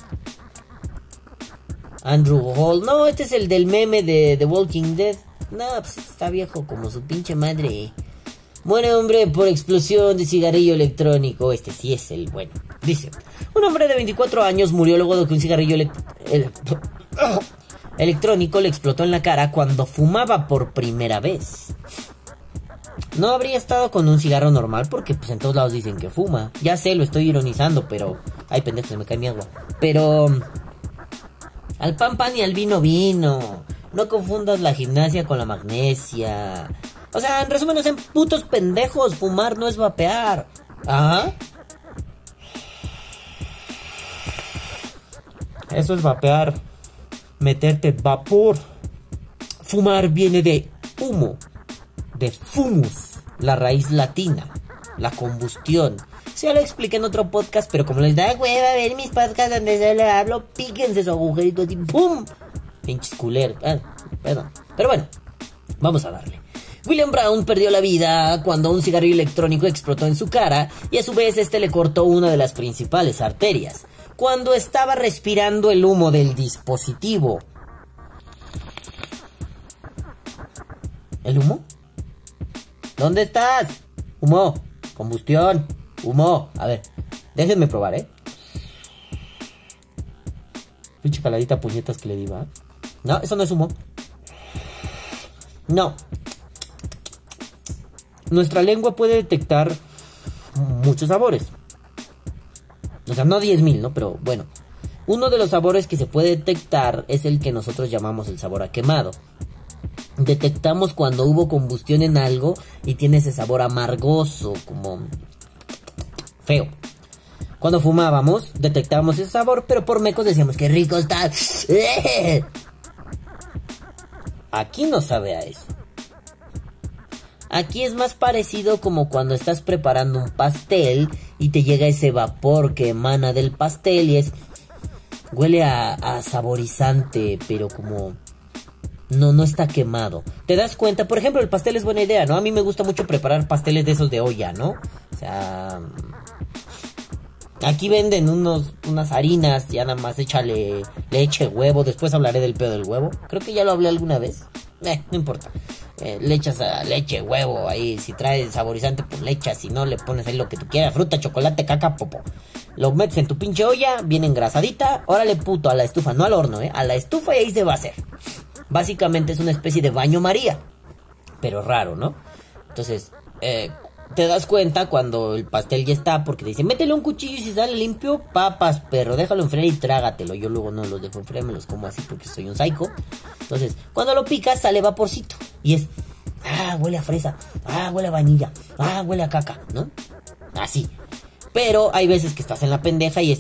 Andrew Hall. No, este es el del meme de The Walking Dead. No, pues está viejo como su pinche madre. Muere hombre por explosión de cigarrillo electrónico. Este sí es el bueno. Dice, un hombre de 24 años murió luego de que un cigarrillo <coughs> electrónico le explotó en la cara cuando fumaba por primera vez. No habría estado con un cigarro normal porque pues en todos lados dicen que fuma. Ya sé, lo estoy ironizando, pero... Ay, pendejo, me cae mi agua. Pero... Al pan pan y al vino vino. No confundas la gimnasia con la magnesia. O sea, en resumen, no sean putos pendejos. Fumar no es vapear. ¿Ah? Eso es vapear. Meterte vapor. Fumar viene de humo. De fumus. La raíz latina. La combustión. Se lo expliqué en otro podcast, pero como les da hueva ver mis podcasts donde se le hablo, píquense su agujerito y ¡pum! Pinches culeros. Ah, perdón. Pero bueno, vamos a darle. William Brown perdió la vida cuando un cigarrillo electrónico explotó en su cara y a su vez este le cortó una de las principales arterias. Cuando estaba respirando el humo del dispositivo. ¿El humo? ¿Dónde estás? Humo, combustión, humo. A ver, déjenme probar, ¿eh? Pinche caladita puñetas que le di. No, eso no es humo. No. Nuestra lengua puede detectar muchos sabores. O sea, no 10.000, ¿no? Pero bueno. Uno de los sabores que se puede detectar es el que nosotros llamamos el sabor a quemado. Detectamos cuando hubo combustión en algo y tiene ese sabor amargoso, como feo. Cuando fumábamos, detectábamos ese sabor, pero por mecos decíamos que rico está. <laughs> Aquí no sabe a eso. Aquí es más parecido como cuando estás preparando un pastel y te llega ese vapor que emana del pastel y es... Huele a, saborizante, pero como... No, no está quemado. ¿Te das cuenta? Por ejemplo, el pastel es buena idea, ¿no? A mí me gusta mucho preparar pasteles de esos de olla, ¿no? O sea... Aquí venden unos, unas harinas, ya nada más échale leche, huevo. Después hablaré del pedo del huevo. Creo que ya lo hablé alguna vez. Eh, no importa. Eh, a leche, huevo, ahí. Si trae saborizante, pues le. Si no, le pones ahí lo que tú quieras. Fruta, chocolate, caca, popo. Lo metes en tu pinche olla, bien engrasadita. Órale, puto, a la estufa. No al horno, eh. A la estufa y ahí se va a hacer. Básicamente es una especie de baño María. Pero raro, ¿no? Entonces, eh, te das cuenta cuando el pastel ya está, porque te dicen, métele un cuchillo y si sale limpio, papas, perro, déjalo enfriar y trágatelo. Yo luego no los dejo enfriar, me los como así porque soy un psycho. Entonces, cuando lo picas, sale vaporcito. Y es, ah, huele a fresa, ah, huele a vainilla, ah, huele a caca, ¿no? Así. Pero hay veces que estás en la pendeja y es,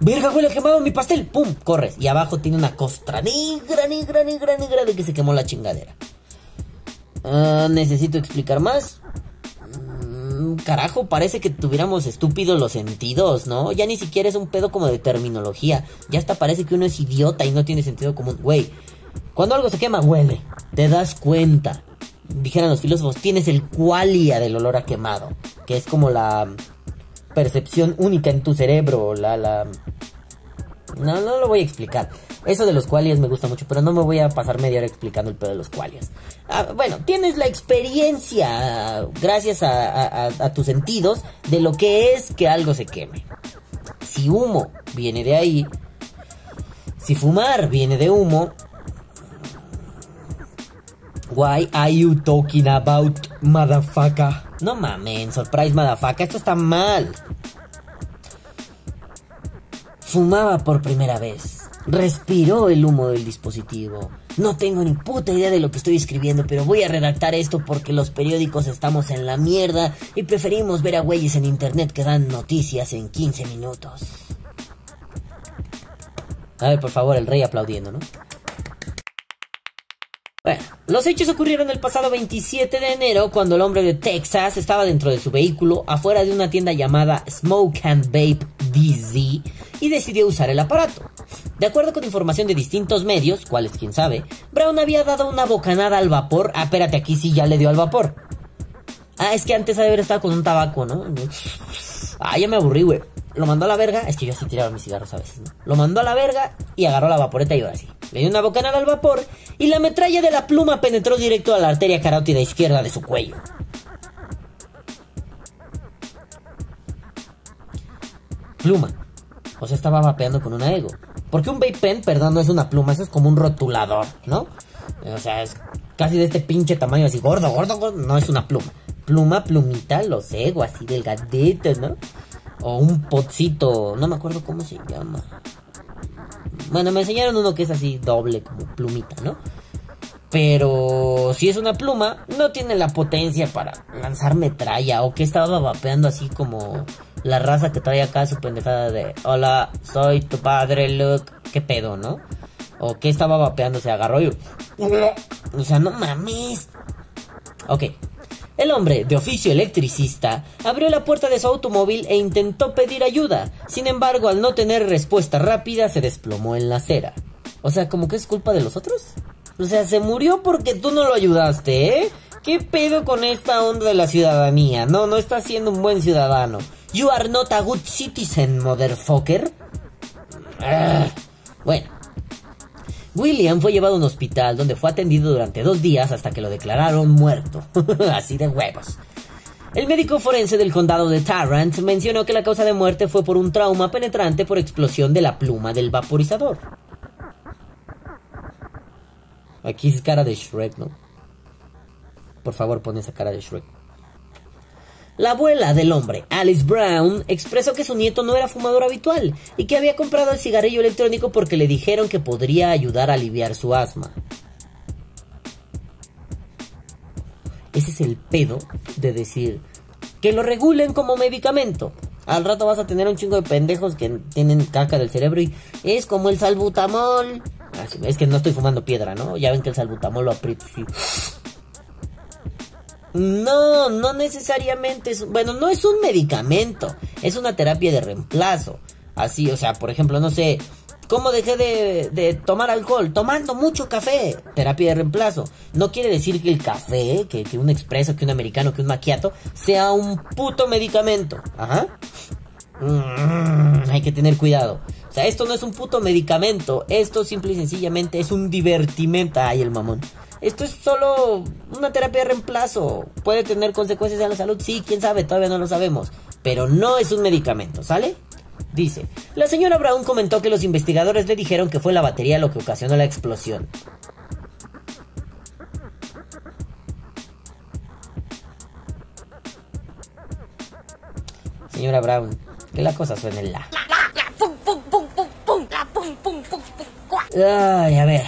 verga, huele quemado mi pastel, pum, corres. Y abajo tiene una costra negra, negra, negra, negra de que se quemó la chingadera. Ah, necesito explicar más carajo, parece que tuviéramos estúpidos los sentidos, ¿no? Ya ni siquiera es un pedo como de terminología. Ya hasta parece que uno es idiota y no tiene sentido común. Güey, cuando algo se quema, huele. Te das cuenta. Dijeran los filósofos, tienes el qualia del olor a quemado. Que es como la percepción única en tu cerebro. La, la... No, no lo voy a explicar. Eso de los qualias me gusta mucho, pero no me voy a pasar media hora explicando el pedo de los qualias. Ah, bueno, tienes la experiencia, gracias a, tus sentidos, de lo que es que algo se queme. Si humo viene de ahí, si fumar viene de humo, Why are you talking about motherfucker? No mames, surprise motherfucker, esto está mal. Fumaba por primera vez. Respiró el humo del dispositivo. No tengo ni puta idea de lo que estoy escribiendo, pero voy a redactar esto porque los periódicos estamos en la mierda y preferimos ver a güeyes en internet que dan noticias en 15 minutos. A ver, por favor, el rey aplaudiendo, ¿no? Bueno, los hechos ocurrieron el pasado 27 de enero cuando el hombre de Texas estaba dentro de su vehículo afuera de una tienda llamada Smoke and Vape DZ y decidió usar el aparato. De acuerdo con información de distintos medios, cuáles quién sabe, Brown había dado una bocanada al vapor. Ah, espérate, aquí sí ya le dio al vapor. Ah, es que antes de haber estado con un tabaco, ¿no? Ah, ya me aburrí, güey. Lo mandó a la verga. Es que yo así tiraba mis cigarros a veces, ¿no? Lo mandó a la verga y agarró la vaporeta y ahora sí. Le dio una bocanada al vapor y la metralla de la pluma penetró directo a la arteria carótida izquierda de su cuello. Pluma. O sea, estaba vapeando con una ego. Porque un vape pen, perdón, no es una pluma, eso es como un rotulador, ¿no? O sea, es casi de este pinche tamaño, así gordo, gordo, gordo. No es una pluma. Pluma, plumita, los ego, así delgadito, ¿no? O un potcito, no me acuerdo cómo se llama. Bueno, me enseñaron uno que es así doble, como plumita, ¿no? Pero si es una pluma, no tiene la potencia para lanzar metralla. O que estaba vapeando así como la raza que trae acá su pendejada de Hola, soy tu padre, Luke. ¿Qué pedo, no? O que estaba vapeando, se agarró y... O sea, no mames. Ok. El hombre, de oficio electricista, abrió la puerta de su automóvil e intentó pedir ayuda. Sin embargo, al no tener respuesta rápida, se desplomó en la acera. O sea, ¿como que es culpa de los otros? O sea, se murió porque tú no lo ayudaste, ¿eh? ¿Qué pedo con esta onda de la ciudadanía? No, no estás siendo un buen ciudadano. You are not a good citizen, motherfucker. Ah, bueno. William fue llevado a un hospital donde fue atendido durante dos días hasta que lo declararon muerto. <laughs> Así de huevos. El médico forense del condado de Tarrant mencionó que la causa de muerte fue por un trauma penetrante por explosión de la pluma del vaporizador. Aquí es cara de Shrek, ¿no? Por favor, pon esa cara de Shrek. La abuela del hombre, Alice Brown, expresó que su nieto no era fumador habitual y que había comprado el cigarrillo electrónico porque le dijeron que podría ayudar a aliviar su asma. Ese es el pedo de decir que lo regulen como medicamento. Al rato vas a tener un chingo de pendejos que tienen caca del cerebro y es como el salbutamol. Ah, es que no estoy fumando piedra, ¿no? Ya ven que el salbutamol lo aprieta No, no necesariamente es, bueno, no es un medicamento, es una terapia de reemplazo. Así, o sea, por ejemplo, no sé, ¿cómo dejé de, tomar alcohol? Tomando mucho café, terapia de reemplazo. No quiere decir que el café, que, un expreso, que un americano, que un maquiato, sea un puto medicamento. Ajá. Mm, hay que tener cuidado. O sea, esto no es un puto medicamento. Esto simple y sencillamente es un divertimento. Ay, el mamón. Esto es solo una terapia de reemplazo. ¿Puede tener consecuencias en la salud? Sí, quién sabe, todavía no lo sabemos. Pero no es un medicamento, ¿sale? Dice, la señora Brown comentó que los investigadores le dijeron que fue la batería lo que ocasionó la explosión. Señora Brown, que la cosa suene la. Ay, a ver.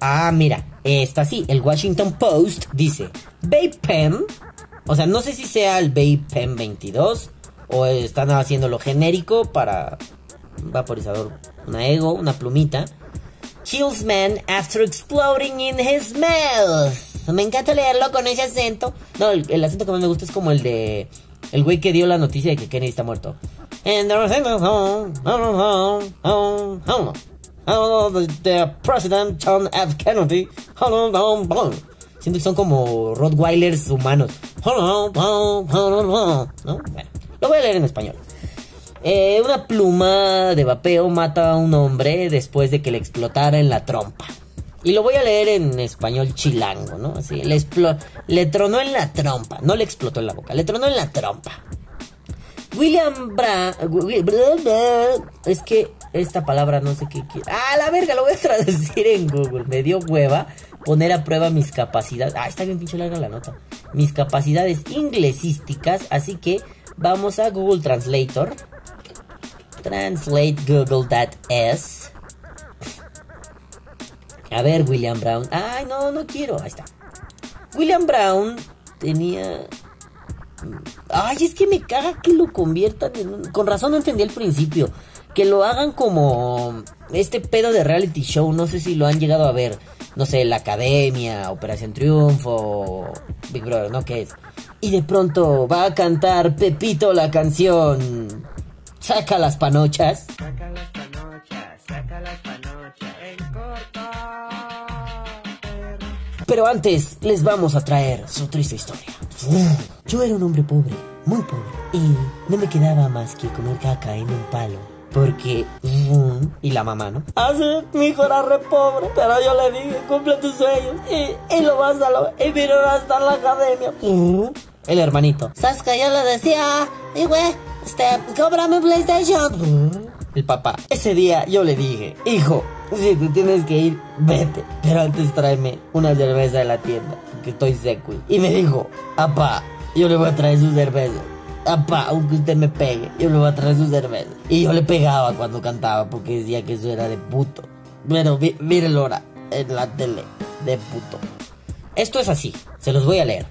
Ah, mira, esta sí, el Washington Post dice, Vape Pen, o sea, no sé si sea el Vape Pen 22 o están haciéndolo genérico para vaporizador, una ego, una plumita. Kills man after exploding in his mouth. Me encanta leerlo con ese acento. No, el, acento que más me gusta es como el de el güey que dio la noticia de que Kennedy está muerto. The president John F. Kennedy. Siento que son como Rottweilers humanos. Lo voy a leer en español. Eh, una pluma de vapeo mata a un hombre después de que le explotara en la trompa. Y lo voy a leer en español chilango, ¿no? Así, le, le tronó en la trompa, no le explotó en la boca, le tronó en la trompa. William Brown. Es que esta palabra no sé qué quiere. Ah, la verga, lo voy a traducir en Google. Me dio hueva poner a prueba mis capacidades. Ah, está bien pinche larga la nota. Mis capacidades inglesísticas. Así que vamos a Google Translator. Translate Google that S. A ver, William Brown. Ay, no, no quiero. Ahí está. William Brown tenía... Ay, es que me caga que lo conviertan en... Con razón no entendí al principio. Que lo hagan como... Este pedo de reality show. No sé si lo han llegado a ver. No sé, La Academia, Operación Triunfo, Big Brother, ¿no? ¿Qué es? Y de pronto va a cantar Pepito la canción. Saca las panochas. Saca las panochas, saca las panochas. En corto. Pero antes les vamos a traer su triste historia. Yo era un hombre pobre, muy pobre, y no me quedaba más que comer caca en un palo. Porque... Y la mamá, ¿no? Ah, sí, mi hijo era re pobre, pero yo le dije, cumple tus sueños. Y, y lo vas a lo... Y vino hasta la academia. El hermanito. Sasca, yo le decía, y güey, este, cóbrame PlayStation. El papá. Ese día yo le dije, hijo, si tú tienes que ir, vete. Pero antes tráeme una cerveza de la tienda, porque estoy seco. Y me dijo, papá, yo le voy a traer su cerveza. Papá, aunque usted me pegue, yo le voy a traer su cerveza. Y yo le pegaba cuando cantaba, porque decía que eso era de puto. Bueno, mírelo ahora, en la tele. de puto. Esto es así, se los voy a leer.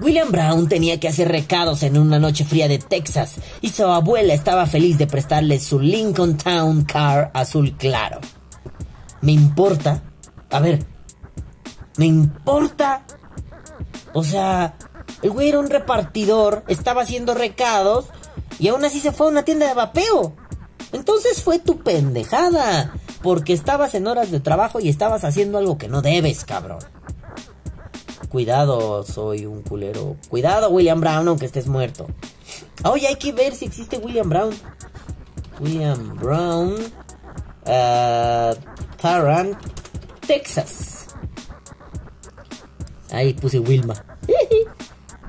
William Brown tenía que hacer recados en una noche fría de Texas y su abuela estaba feliz de prestarle su Lincoln Town Car azul claro. ¿Me importa? A ver, ¿me importa? O sea, el güey era un repartidor, estaba haciendo recados y aún así se fue a una tienda de vapeo. Entonces fue tu pendejada, porque estabas en horas de trabajo y estabas haciendo algo que no debes, cabrón. Cuidado, soy un culero. Cuidado, William Brown, aunque estés muerto. Oye, hay que ver si existe William Brown. William Brown. Uh, Tarrant, Texas. Ahí puse Wilma.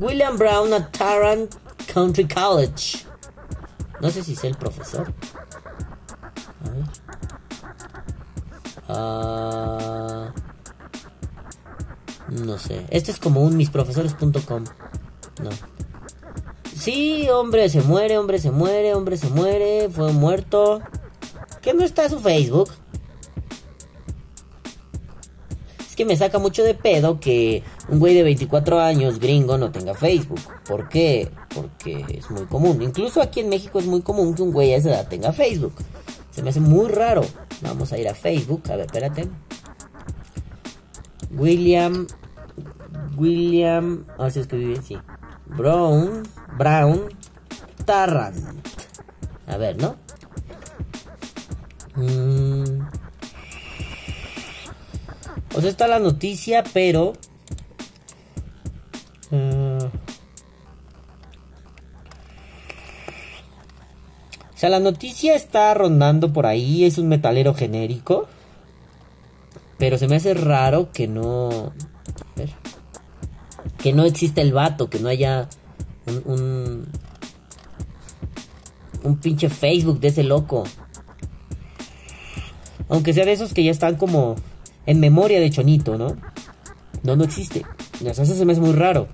William Brown at Tarrant Country College. No sé si es el profesor. Ah... No sé. Este es como un misprofesores.com. No. Sí, hombre se muere, hombre se muere, hombre se muere, fue muerto. ¿Qué no está su Facebook? Es que me saca mucho de pedo que un güey de 24 años gringo no tenga Facebook. ¿Por qué? Porque es muy común. Incluso aquí en México es muy común que un güey a esa edad tenga Facebook. Se me hace muy raro. Vamos a ir a Facebook. A ver, espérate. William William, a ver si escribí sí. Brown, Brown, Tarrant. A ver, ¿no? Mm. O sea, está la noticia, pero... O sea, la noticia está rondando por ahí, es un metalero genérico. Pero se me hace raro que no... Que no existe el vato, que no haya un, un, pinche Facebook de ese loco. Aunque sea de esos que ya están como en memoria de Chonito, ¿no? No, no existe. eso se me hace muy raro.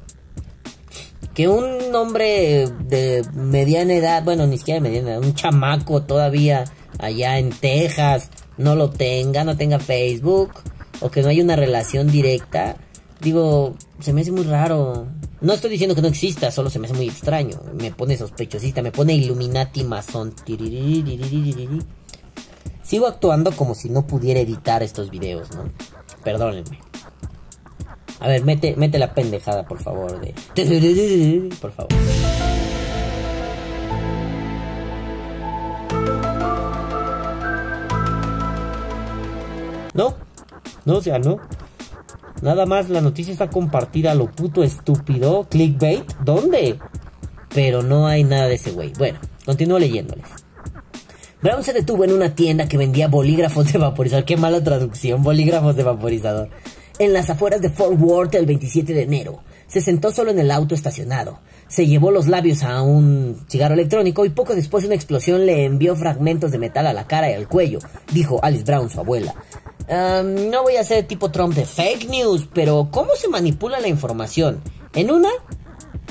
Que un hombre de mediana edad, bueno, ni siquiera mediana edad, un chamaco todavía allá en Texas, no lo tenga, no tenga Facebook, o que no haya una relación directa, Digo, se me hace muy raro. No estoy diciendo que no exista, solo se me hace muy extraño. Me pone sospechosista, me pone Illuminati Mason. Sigo actuando como si no pudiera editar estos videos, ¿no? Perdónenme. A ver, mete, mete la pendejada, por favor. De... <laughs> Por favor. No, no, o sea, no. Nada más la noticia está compartida lo puto estúpido. Clickbait. ¿Dónde? Pero no hay nada de ese güey. Bueno, continúo leyéndoles. Brown se detuvo en una tienda que vendía bolígrafos de vaporizador. Qué mala traducción, bolígrafos de vaporizador. En las afueras de Fort Worth el 27 de enero. Se sentó solo en el auto estacionado. Se llevó los labios a un cigarro electrónico y poco después una explosión le envió fragmentos de metal a la cara y al cuello, dijo Alice Brown, su abuela no voy a ser tipo Trump de fake news, pero ¿cómo se manipula la información? En una,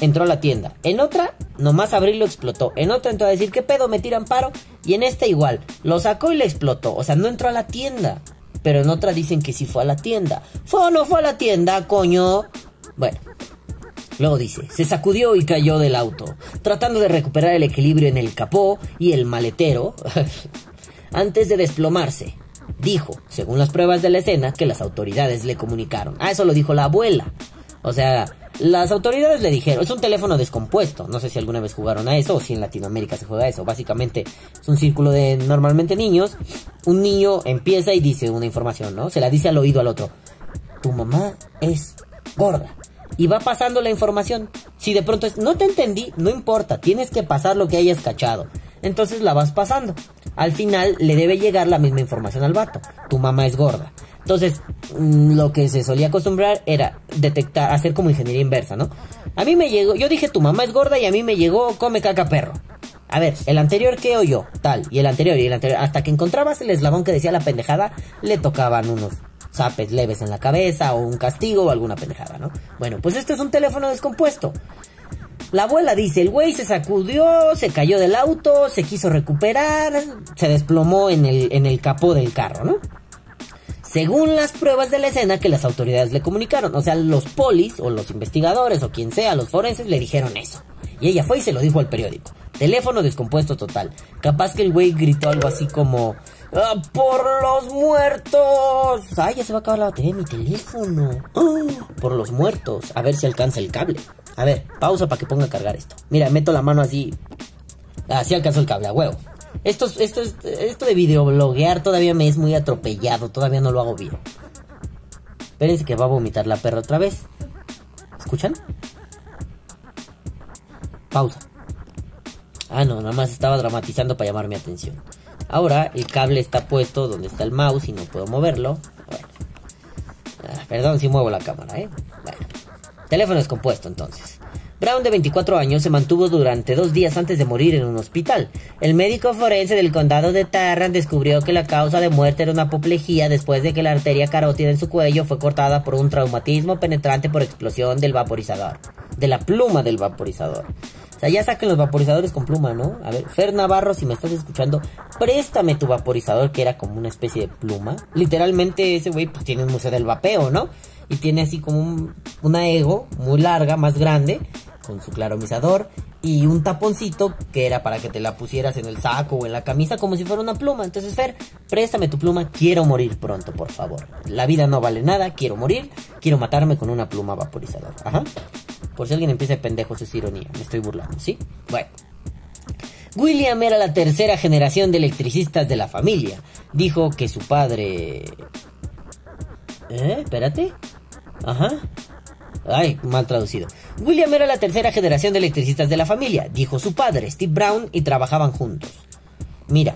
entró a la tienda. En otra, nomás abrirlo explotó. En otra entró a decir, ¿qué pedo? Me tiran paro. Y en esta igual, lo sacó y le explotó. O sea, no entró a la tienda. Pero en otra dicen que sí fue a la tienda. ¿Fue o no fue a la tienda, coño? Bueno. Luego dice, se sacudió y cayó del auto, tratando de recuperar el equilibrio en el capó y el maletero <laughs> antes de desplomarse. Dijo, según las pruebas de la escena, que las autoridades le comunicaron. Ah, eso lo dijo la abuela. O sea, las autoridades le dijeron, es un teléfono descompuesto. No sé si alguna vez jugaron a eso o si en Latinoamérica se juega a eso. Básicamente es un círculo de normalmente niños. Un niño empieza y dice una información, ¿no? Se la dice al oído al otro. Tu mamá es gorda. Y va pasando la información. Si de pronto es, no te entendí, no importa, tienes que pasar lo que hayas cachado. Entonces la vas pasando al final le debe llegar la misma información al vato. Tu mamá es gorda. Entonces, mm, lo que se solía acostumbrar era detectar, hacer como ingeniería inversa, ¿no? A mí me llegó, yo dije tu mamá es gorda y a mí me llegó come caca perro. A ver, el anterior que oyó, tal, y el anterior y el anterior, hasta que encontrabas el eslabón que decía la pendejada, le tocaban unos zapes leves en la cabeza o un castigo o alguna pendejada, ¿no? Bueno, pues este es un teléfono descompuesto. La abuela dice, el güey se sacudió, se cayó del auto, se quiso recuperar, se desplomó en el, en el capó del carro, ¿no? Según las pruebas de la escena que las autoridades le comunicaron. O sea, los polis o los investigadores o quien sea, los forenses le dijeron eso. Y ella fue y se lo dijo al periódico. Teléfono descompuesto total. Capaz que el güey gritó algo así como... ¡Ah, ¡Por los muertos! ¡Ay, ya se va a acabar la batería de mi teléfono! ¡Ah! <gasps> Por los muertos. A ver si alcanza el cable. A ver, pausa para que ponga a cargar esto. Mira, meto la mano así. Así alcanzó el cable, a huevo. Esto, esto, esto de videobloguear todavía me es muy atropellado. Todavía no lo hago bien. Espérense que va a vomitar la perra otra vez. ¿Escuchan? Pausa. Ah, no, nada más estaba dramatizando para llamar mi atención. Ahora el cable está puesto donde está el mouse y no puedo moverlo. Ah, perdón si muevo la cámara, ¿eh? Bueno. Teléfono descompuesto entonces. Brown, de 24 años, se mantuvo durante dos días antes de morir en un hospital. El médico forense del condado de Tarrant descubrió que la causa de muerte era una apoplejía después de que la arteria carótida en su cuello fue cortada por un traumatismo penetrante por explosión del vaporizador. De la pluma del vaporizador. O sea, ya saquen los vaporizadores con pluma, ¿no? A ver, Fer Navarro, si me estás escuchando, préstame tu vaporizador, que era como una especie de pluma. Literalmente ese güey pues tiene un museo del vapeo, ¿no? Y tiene así como un, una ego muy larga, más grande, con su claromizador y un taponcito que era para que te la pusieras en el saco o en la camisa como si fuera una pluma. Entonces, Fer, préstame tu pluma, quiero morir pronto, por favor. La vida no vale nada, quiero morir, quiero matarme con una pluma vaporizador. Ajá. Por si alguien empieza de pendejos es ironía, me estoy burlando, ¿sí? Bueno. William era la tercera generación de electricistas de la familia. Dijo que su padre... ¿Eh? Espérate. Ajá. Ay, mal traducido. William era la tercera generación de electricistas de la familia, dijo su padre, Steve Brown, y trabajaban juntos. Mira,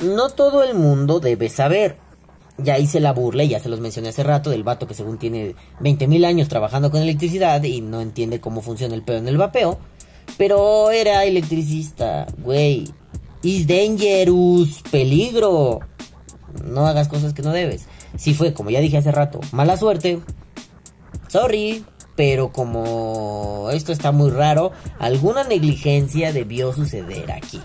no todo el mundo debe saber ya hice la burla y ya se los mencioné hace rato del vato que según tiene 20.000 años trabajando con electricidad y no entiende cómo funciona el pedo en el vapeo. Pero era electricista, güey. Is dangerous, peligro. No hagas cosas que no debes. Si fue, como ya dije hace rato, mala suerte. Sorry, pero como esto está muy raro, alguna negligencia debió suceder aquí.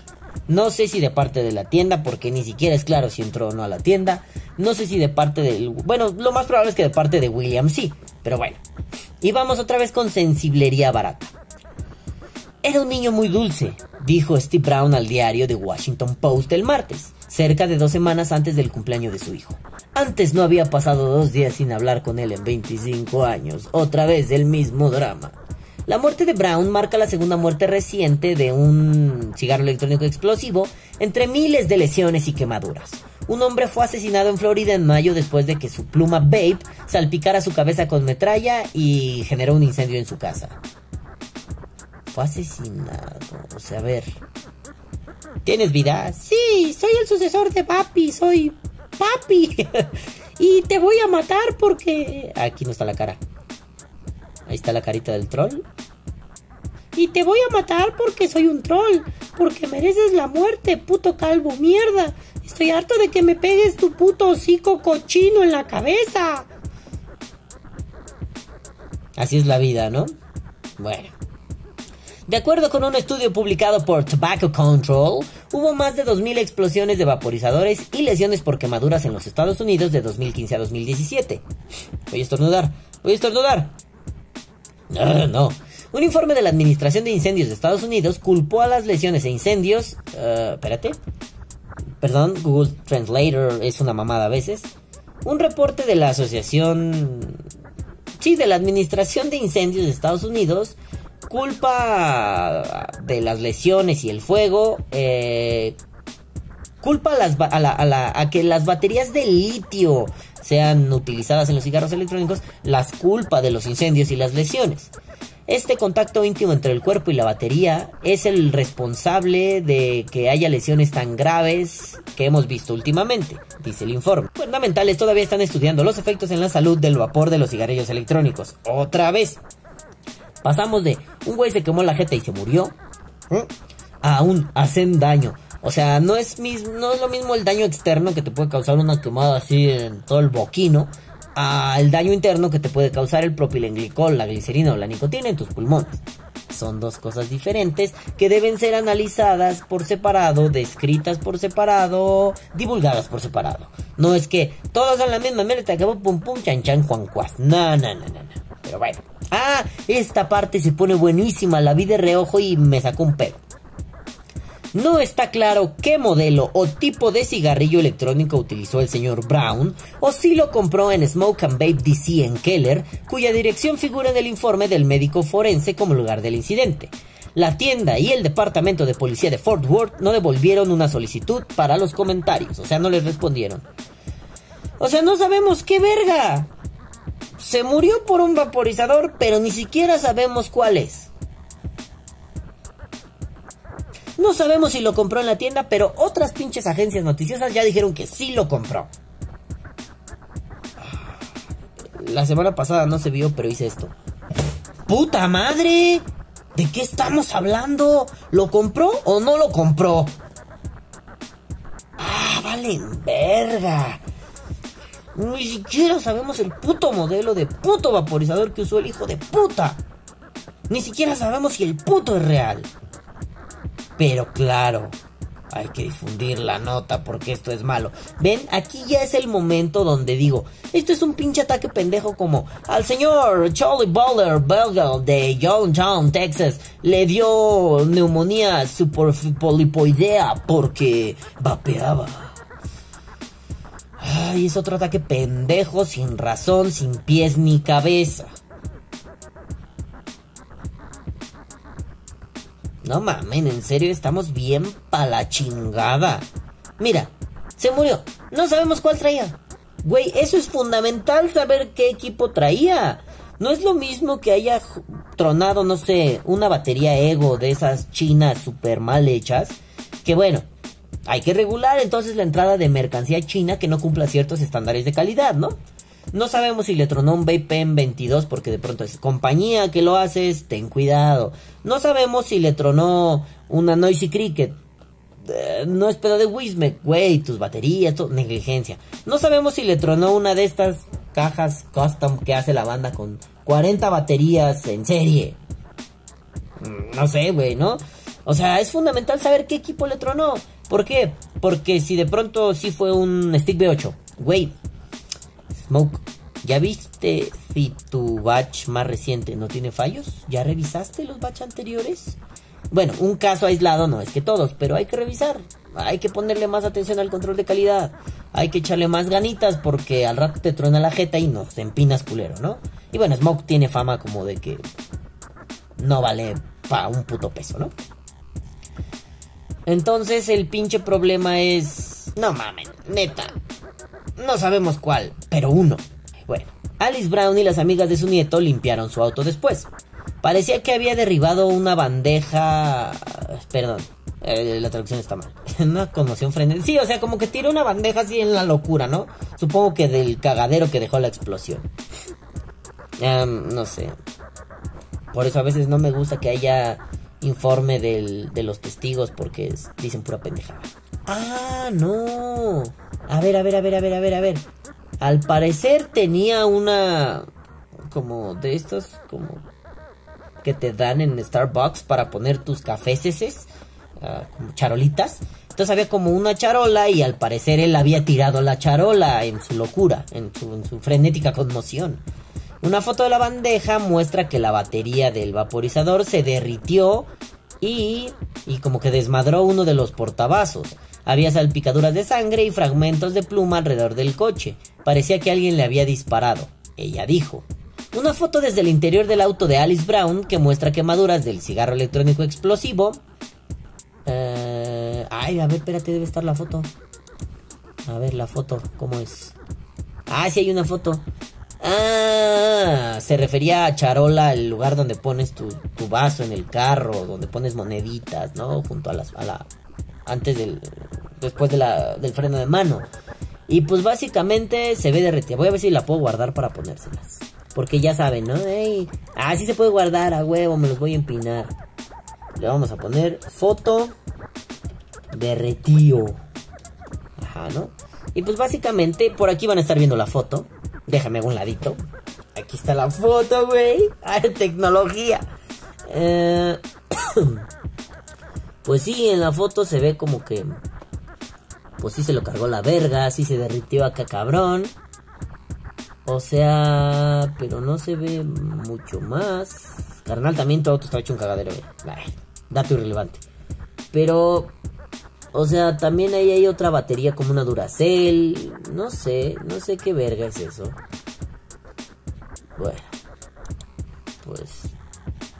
No sé si de parte de la tienda, porque ni siquiera es claro si entró o no a la tienda. No sé si de parte del... Bueno, lo más probable es que de parte de William sí. Pero bueno. Y vamos otra vez con sensiblería barata. Era un niño muy dulce, dijo Steve Brown al diario The Washington Post el martes, cerca de dos semanas antes del cumpleaños de su hijo. Antes no había pasado dos días sin hablar con él en 25 años, otra vez el mismo drama. La muerte de Brown marca la segunda muerte reciente de un cigarro electrónico explosivo entre miles de lesiones y quemaduras. Un hombre fue asesinado en Florida en mayo después de que su pluma Babe salpicara su cabeza con metralla y generó un incendio en su casa. Fue asesinado. O sea, a ver. ¿Tienes vida? Sí, soy el sucesor de Papi, soy Papi. <laughs> y te voy a matar porque... Aquí no está la cara. Ahí está la carita del troll. Y te voy a matar porque soy un troll. Porque mereces la muerte, puto calvo mierda. Estoy harto de que me pegues tu puto hocico cochino en la cabeza. Así es la vida, ¿no? Bueno. De acuerdo con un estudio publicado por Tobacco Control, hubo más de 2.000 explosiones de vaporizadores y lesiones por quemaduras en los Estados Unidos de 2015 a 2017. Voy a estornudar, voy a estornudar. No, no. Un informe de la Administración de Incendios de Estados Unidos culpó a las lesiones e incendios. Uh, espérate. Perdón, Google Translator es una mamada a veces. Un reporte de la Asociación. Sí, de la Administración de Incendios de Estados Unidos culpa de las lesiones y el fuego. Eh, culpa a, las, a, a que las baterías de litio sean utilizadas en los cigarros electrónicos, las culpa de los incendios y las lesiones. Este contacto íntimo entre el cuerpo y la batería es el responsable de que haya lesiones tan graves que hemos visto últimamente, dice el informe. Fundamentales todavía están estudiando los efectos en la salud del vapor de los cigarrillos electrónicos. Otra vez. Pasamos de un güey se quemó la jeta y se murió a un hacen daño. O sea, no es, no es lo mismo el daño externo que te puede causar una quemada así en todo el boquino al daño interno que te puede causar el propilenglicol, la glicerina o la nicotina en tus pulmones. son dos cosas diferentes que deben ser analizadas por separado, descritas por separado, divulgadas por separado. No es que todos son la misma mierda, acabó pum pum chan chan juan cuas. No, no, no, no, no. Pero bueno. Ah, esta parte se pone buenísima, la vi de reojo y me sacó un pedo. No está claro qué modelo o tipo de cigarrillo electrónico utilizó el señor Brown o si lo compró en Smoke and Vape DC en Keller, cuya dirección figura en el informe del médico forense como lugar del incidente. La tienda y el departamento de policía de Fort Worth no devolvieron una solicitud para los comentarios, o sea, no les respondieron. O sea, no sabemos qué verga. Se murió por un vaporizador, pero ni siquiera sabemos cuál es. No sabemos si lo compró en la tienda, pero otras pinches agencias noticiosas ya dijeron que sí lo compró. La semana pasada no se vio, pero hice esto. ¡Puta madre! ¿De qué estamos hablando? ¿Lo compró o no lo compró? Ah, vale, verga. Ni siquiera sabemos el puto modelo de puto vaporizador que usó el hijo de puta. Ni siquiera sabemos si el puto es real. Pero claro, hay que difundir la nota porque esto es malo. Ven, aquí ya es el momento donde digo, esto es un pinche ataque pendejo como al señor Charlie Bowler belga de Youngtown, Texas, le dio neumonía superpolipoidea porque vapeaba. Ay, es otro ataque pendejo, sin razón, sin pies ni cabeza. No mamen, en serio, estamos bien pa' la chingada. Mira, se murió. No sabemos cuál traía. Güey, eso es fundamental saber qué equipo traía. No es lo mismo que haya tronado, no sé, una batería Ego de esas chinas super mal hechas. Que bueno, hay que regular entonces la entrada de mercancía china que no cumpla ciertos estándares de calidad, ¿no? No sabemos si le tronó un VPN 22 porque de pronto es compañía que lo haces, ten cuidado. No sabemos si le tronó una Noisy Cricket. Eh, no es pedo de Wismec, güey, tus baterías, negligencia. No sabemos si le tronó una de estas cajas custom que hace la banda con 40 baterías en serie. Mm, no sé, güey, ¿no? O sea, es fundamental saber qué equipo le tronó. ¿Por qué? Porque si de pronto sí fue un Stick B8, güey, Smoke, ¿ya viste si tu batch más reciente no tiene fallos? ¿Ya revisaste los batch anteriores? Bueno, un caso aislado no es que todos, pero hay que revisar. Hay que ponerle más atención al control de calidad. Hay que echarle más ganitas porque al rato te truena la jeta y nos empinas culero, ¿no? Y bueno, Smoke tiene fama como de que no vale pa' un puto peso, ¿no? Entonces el pinche problema es... No mamen, neta. No sabemos cuál, pero uno. Bueno, Alice Brown y las amigas de su nieto limpiaron su auto después. Parecía que había derribado una bandeja... Perdón, eh, la traducción está mal. <laughs> una conmoción frenética. Sí, o sea, como que tiró una bandeja así en la locura, ¿no? Supongo que del cagadero que dejó la explosión. no sé. Por eso a veces no me gusta que haya informe de los testigos porque dicen pura pendejada. Ah, no. A ver, a ver, a ver, a ver, a ver, a ver. Al parecer tenía una... Como de estos, como... Que te dan en Starbucks para poner tus cafés, uh, como charolitas. Entonces había como una charola y al parecer él había tirado la charola en su locura, en su, en su frenética conmoción. Una foto de la bandeja muestra que la batería del vaporizador se derritió y, y como que desmadró uno de los portavasos. Había salpicaduras de sangre y fragmentos de pluma alrededor del coche. Parecía que alguien le había disparado. Ella dijo. Una foto desde el interior del auto de Alice Brown que muestra quemaduras del cigarro electrónico explosivo. Eh, ay, a ver, espérate, debe estar la foto. A ver la foto, ¿cómo es? Ah, sí hay una foto. Ah, se refería a charola, el lugar donde pones tu, vaso en el carro, donde pones moneditas, ¿no? Junto a, las, a la... Antes del... Después de la, del freno de mano. Y pues básicamente se ve derretida. Voy a ver si la puedo guardar para ponérselas. Porque ya saben, ¿no? ah, sí se puede guardar a huevo, me los voy a empinar. Le vamos a poner foto derretido. Ajá, ¿no? Y pues básicamente por aquí van a estar viendo la foto. Déjame un ladito. Aquí está la foto, güey. Ay, tecnología. Eh, <coughs> pues sí, en la foto se ve como que... Pues sí se lo cargó la verga, sí se derritió acá cabrón. O sea, pero no se ve mucho más. Carnal, también todo está hecho un cagadero. dato irrelevante. Pero, o sea, también ahí hay otra batería como una Duracell. No sé, no sé qué verga es eso. Bueno, pues.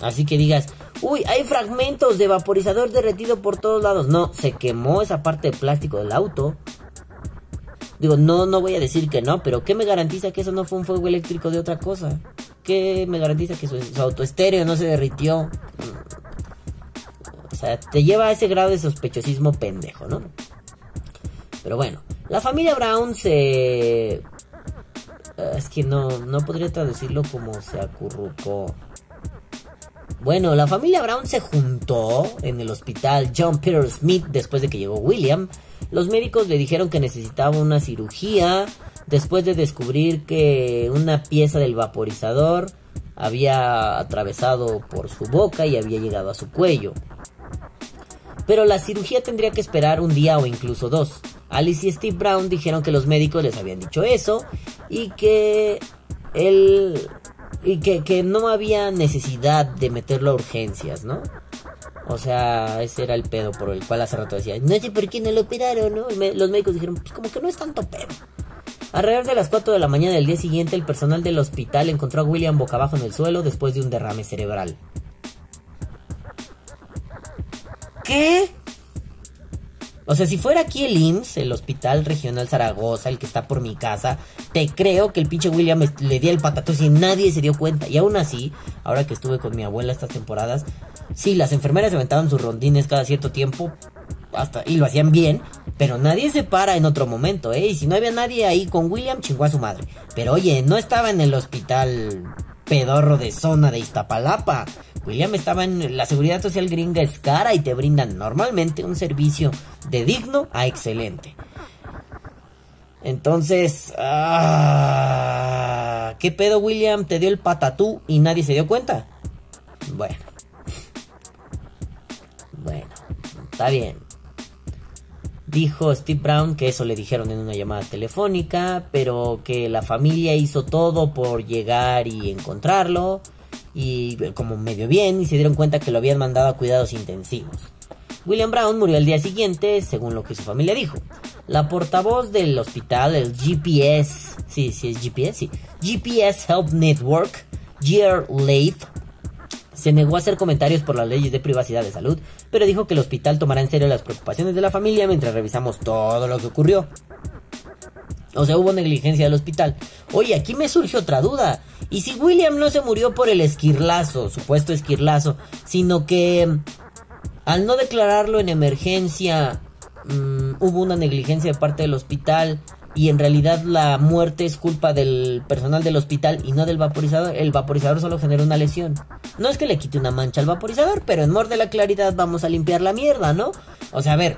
Así que digas, uy, hay fragmentos de vaporizador derretido por todos lados. No, se quemó esa parte de plástico del auto. Digo, no, no voy a decir que no, pero ¿qué me garantiza que eso no fue un fuego eléctrico de otra cosa? ¿Qué me garantiza que su, auto estéreo no se derritió? Sea, te lleva a ese grado de sospechosismo pendejo, ¿no? Pero bueno, la familia Brown se... Eh, es que no, no podría traducirlo como se acurrucó. Bueno, la familia Brown se juntó en el hospital John Peter Smith después de que llegó William los médicos le dijeron que necesitaba una cirugía después de descubrir que una pieza del vaporizador había atravesado por su boca y había llegado a su cuello. Pero la cirugía tendría que esperar un día o incluso dos. Alice y Steve Brown dijeron que los médicos les habían dicho eso y que él y que, que no había necesidad de meterlo a urgencias, ¿no? O sea, ese era el pedo por el cual hace rato decía, no sé por qué no lo operaron, ¿no? los médicos dijeron, pues como que no es tanto pedo. Alrededor de las 4 de la mañana del día siguiente, el personal del hospital encontró a William boca abajo en el suelo después de un derrame cerebral. ¿Qué? O sea, si fuera aquí el IMSS, el Hospital Regional Zaragoza, el que está por mi casa, te creo que el pinche William le di el patato y nadie se dio cuenta. Y aún así, ahora que estuve con mi abuela estas temporadas, sí, las enfermeras se aventaban sus rondines cada cierto tiempo, hasta, y lo hacían bien, pero nadie se para en otro momento, ¿eh? Y si no había nadie ahí con William, chingó a su madre. Pero oye, no estaba en el hospital pedorro de zona de Iztapalapa. William estaba en la seguridad social gringa es cara y te brindan normalmente un servicio de digno a excelente. Entonces, ah, ¿qué pedo William? ¿Te dio el patatú y nadie se dio cuenta? Bueno. Bueno, está bien. Dijo Steve Brown que eso le dijeron en una llamada telefónica, pero que la familia hizo todo por llegar y encontrarlo y como medio bien y se dieron cuenta que lo habían mandado a cuidados intensivos. William Brown murió al día siguiente, según lo que su familia dijo. La portavoz del hospital, el GPS, sí, sí es GPS, sí, GPS Help Network, Gear Leith, se negó a hacer comentarios por las leyes de privacidad de salud, pero dijo que el hospital tomará en serio las preocupaciones de la familia mientras revisamos todo lo que ocurrió. O sea, hubo negligencia del hospital. Oye, aquí me surge otra duda. ¿Y si William no se murió por el esquirlazo, supuesto esquirlazo, sino que mm, al no declararlo en emergencia mm, hubo una negligencia de parte del hospital y en realidad la muerte es culpa del personal del hospital y no del vaporizador. El vaporizador solo genera una lesión. No es que le quite una mancha al vaporizador, pero en mor de la claridad vamos a limpiar la mierda, ¿no? O sea, a ver,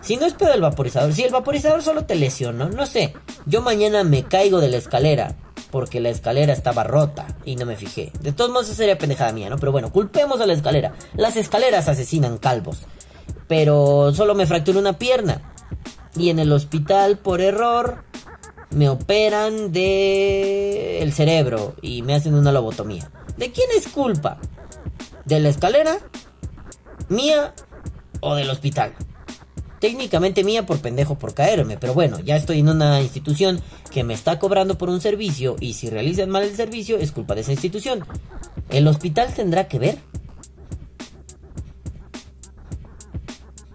si no es pedo el vaporizador, si el vaporizador solo te lesionó, no sé, yo mañana me caigo de la escalera porque la escalera estaba rota y no me fijé. De todos modos, sería pendejada mía, ¿no? Pero bueno, culpemos a la escalera. Las escaleras asesinan calvos. Pero solo me fracturé una pierna. Y en el hospital, por error, me operan de el cerebro y me hacen una lobotomía. ¿De quién es culpa? ¿De la escalera? ¿Mía? ¿O del hospital? técnicamente mía por pendejo por caerme, pero bueno, ya estoy en una institución que me está cobrando por un servicio y si realizan mal el servicio es culpa de esa institución. ¿El hospital tendrá que ver?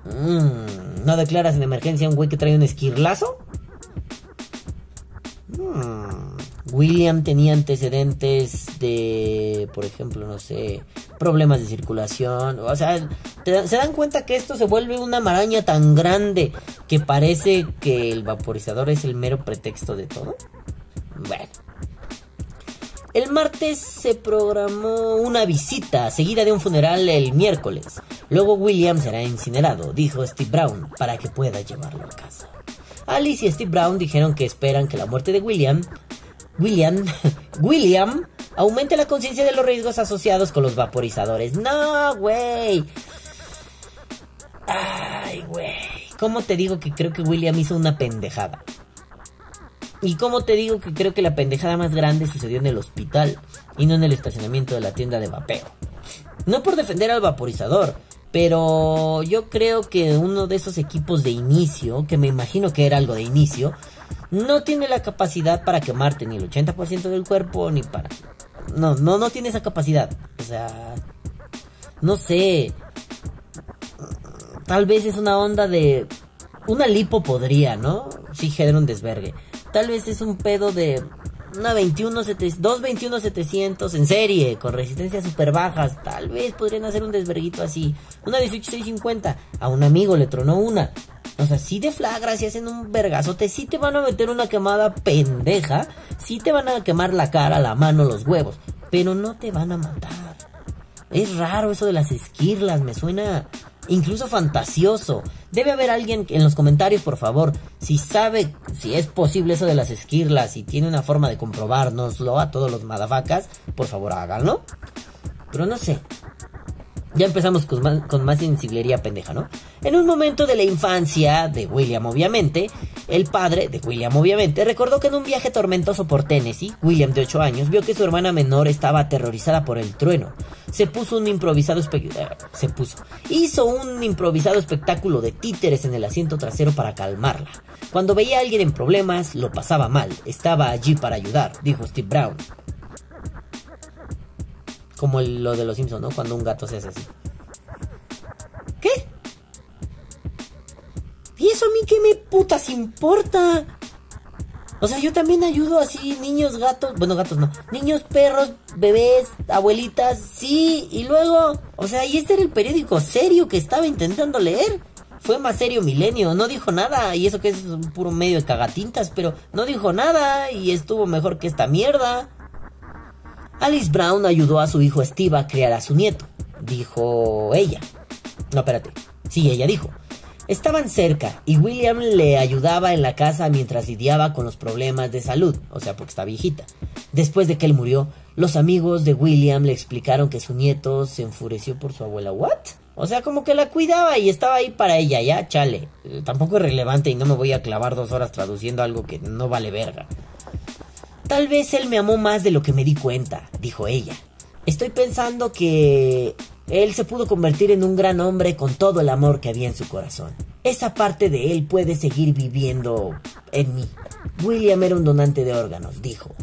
Mm, ¿No declaras en emergencia a un güey que trae un esquirlazo? Mm, William tenía antecedentes de, por ejemplo, no sé, problemas de circulación. O sea, se dan cuenta que esto se vuelve una maraña tan grande que parece que el vaporizador es el mero pretexto de todo. Bueno. El martes se programó una visita seguida de un funeral el miércoles. Luego William será incinerado, dijo Steve Brown, para que pueda llevarlo a casa. Alice y Steve Brown dijeron que esperan que la muerte de William, William, <laughs> William Aumente la conciencia de los riesgos asociados con los vaporizadores. No, güey. Ay, güey. ¿Cómo te digo que creo que William hizo una pendejada? Y cómo te digo que creo que la pendejada más grande sucedió en el hospital y no en el estacionamiento de la tienda de vapeo. No por defender al vaporizador, pero yo creo que uno de esos equipos de inicio, que me imagino que era algo de inicio, no tiene la capacidad para quemarte ni el 80% del cuerpo ni para... No, no, no tiene esa capacidad. O sea, no sé. Tal vez es una onda de... Una lipo podría, ¿no? Sí genera un desvergue. Tal vez es un pedo de una 21 2 21 700 en serie con resistencias super bajas. Tal vez podrían hacer un desverguito así. Una 18650. A un amigo le tronó una. O sea, si de flagra, si hacen un vergazote, si te van a meter una quemada pendeja, si te van a quemar la cara, la mano, los huevos, pero no te van a matar. Es raro eso de las esquirlas, me suena incluso fantasioso. Debe haber alguien en los comentarios, por favor, si sabe si es posible eso de las esquirlas y tiene una forma de comprobárnoslo a todos los madafacas, por favor háganlo. Pero no sé, ya empezamos con más, con más pendeja, ¿no? En un momento de la infancia de William, obviamente, el padre de William, obviamente, recordó que en un viaje tormentoso por Tennessee, William, de 8 años, vio que su hermana menor estaba aterrorizada por el trueno. Se puso un improvisado. Eh, se puso. Hizo un improvisado espectáculo de títeres en el asiento trasero para calmarla. Cuando veía a alguien en problemas, lo pasaba mal. Estaba allí para ayudar, dijo Steve Brown. Como lo de los Simpsons, ¿no? Cuando un gato se hace así. ¿Qué? ¿Y eso a mí qué me putas importa? O sea, yo también ayudo así, niños, gatos, bueno, gatos no, niños, perros, bebés, abuelitas, sí, y luego, o sea, y este era el periódico serio que estaba intentando leer. Fue más serio Milenio, no dijo nada, y eso que es un puro medio de cagatintas, pero no dijo nada, y estuvo mejor que esta mierda. Alice Brown ayudó a su hijo Steve a criar a su nieto, dijo ella. No, espérate. Sí, ella dijo. Estaban cerca y William le ayudaba en la casa mientras lidiaba con los problemas de salud, o sea, porque está viejita. Después de que él murió, los amigos de William le explicaron que su nieto se enfureció por su abuela. ¿What? O sea, como que la cuidaba y estaba ahí para ella, ya, chale. tampoco es relevante y no me voy a clavar dos horas traduciendo algo que no vale verga. Tal vez él me amó más de lo que me di cuenta, dijo ella. Estoy pensando que él se pudo convertir en un gran hombre con todo el amor que había en su corazón. Esa parte de él puede seguir viviendo en mí. William era un donante de órganos, dijo.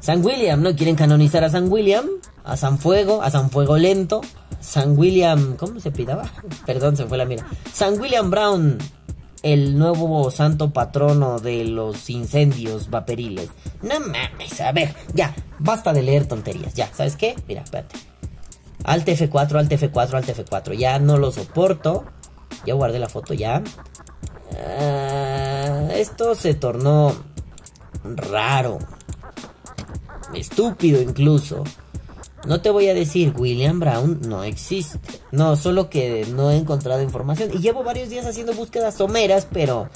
San William, ¿no? ¿Quieren canonizar a San William? A San Fuego, a San Fuego Lento. San William, ¿cómo se pidaba? <laughs> Perdón, se fue la mira. San William Brown, el nuevo santo patrono de los incendios vaporiles. No mames, a ver, ya, basta de leer tonterías, ya, ¿sabes qué? Mira, espérate. Alt F4, Alt F4, Alt F4, ya no lo soporto. Ya guardé la foto, ya. Ah, esto se tornó raro. Estúpido incluso. No te voy a decir, William Brown no existe. No, solo que no he encontrado información. Y llevo varios días haciendo búsquedas someras, pero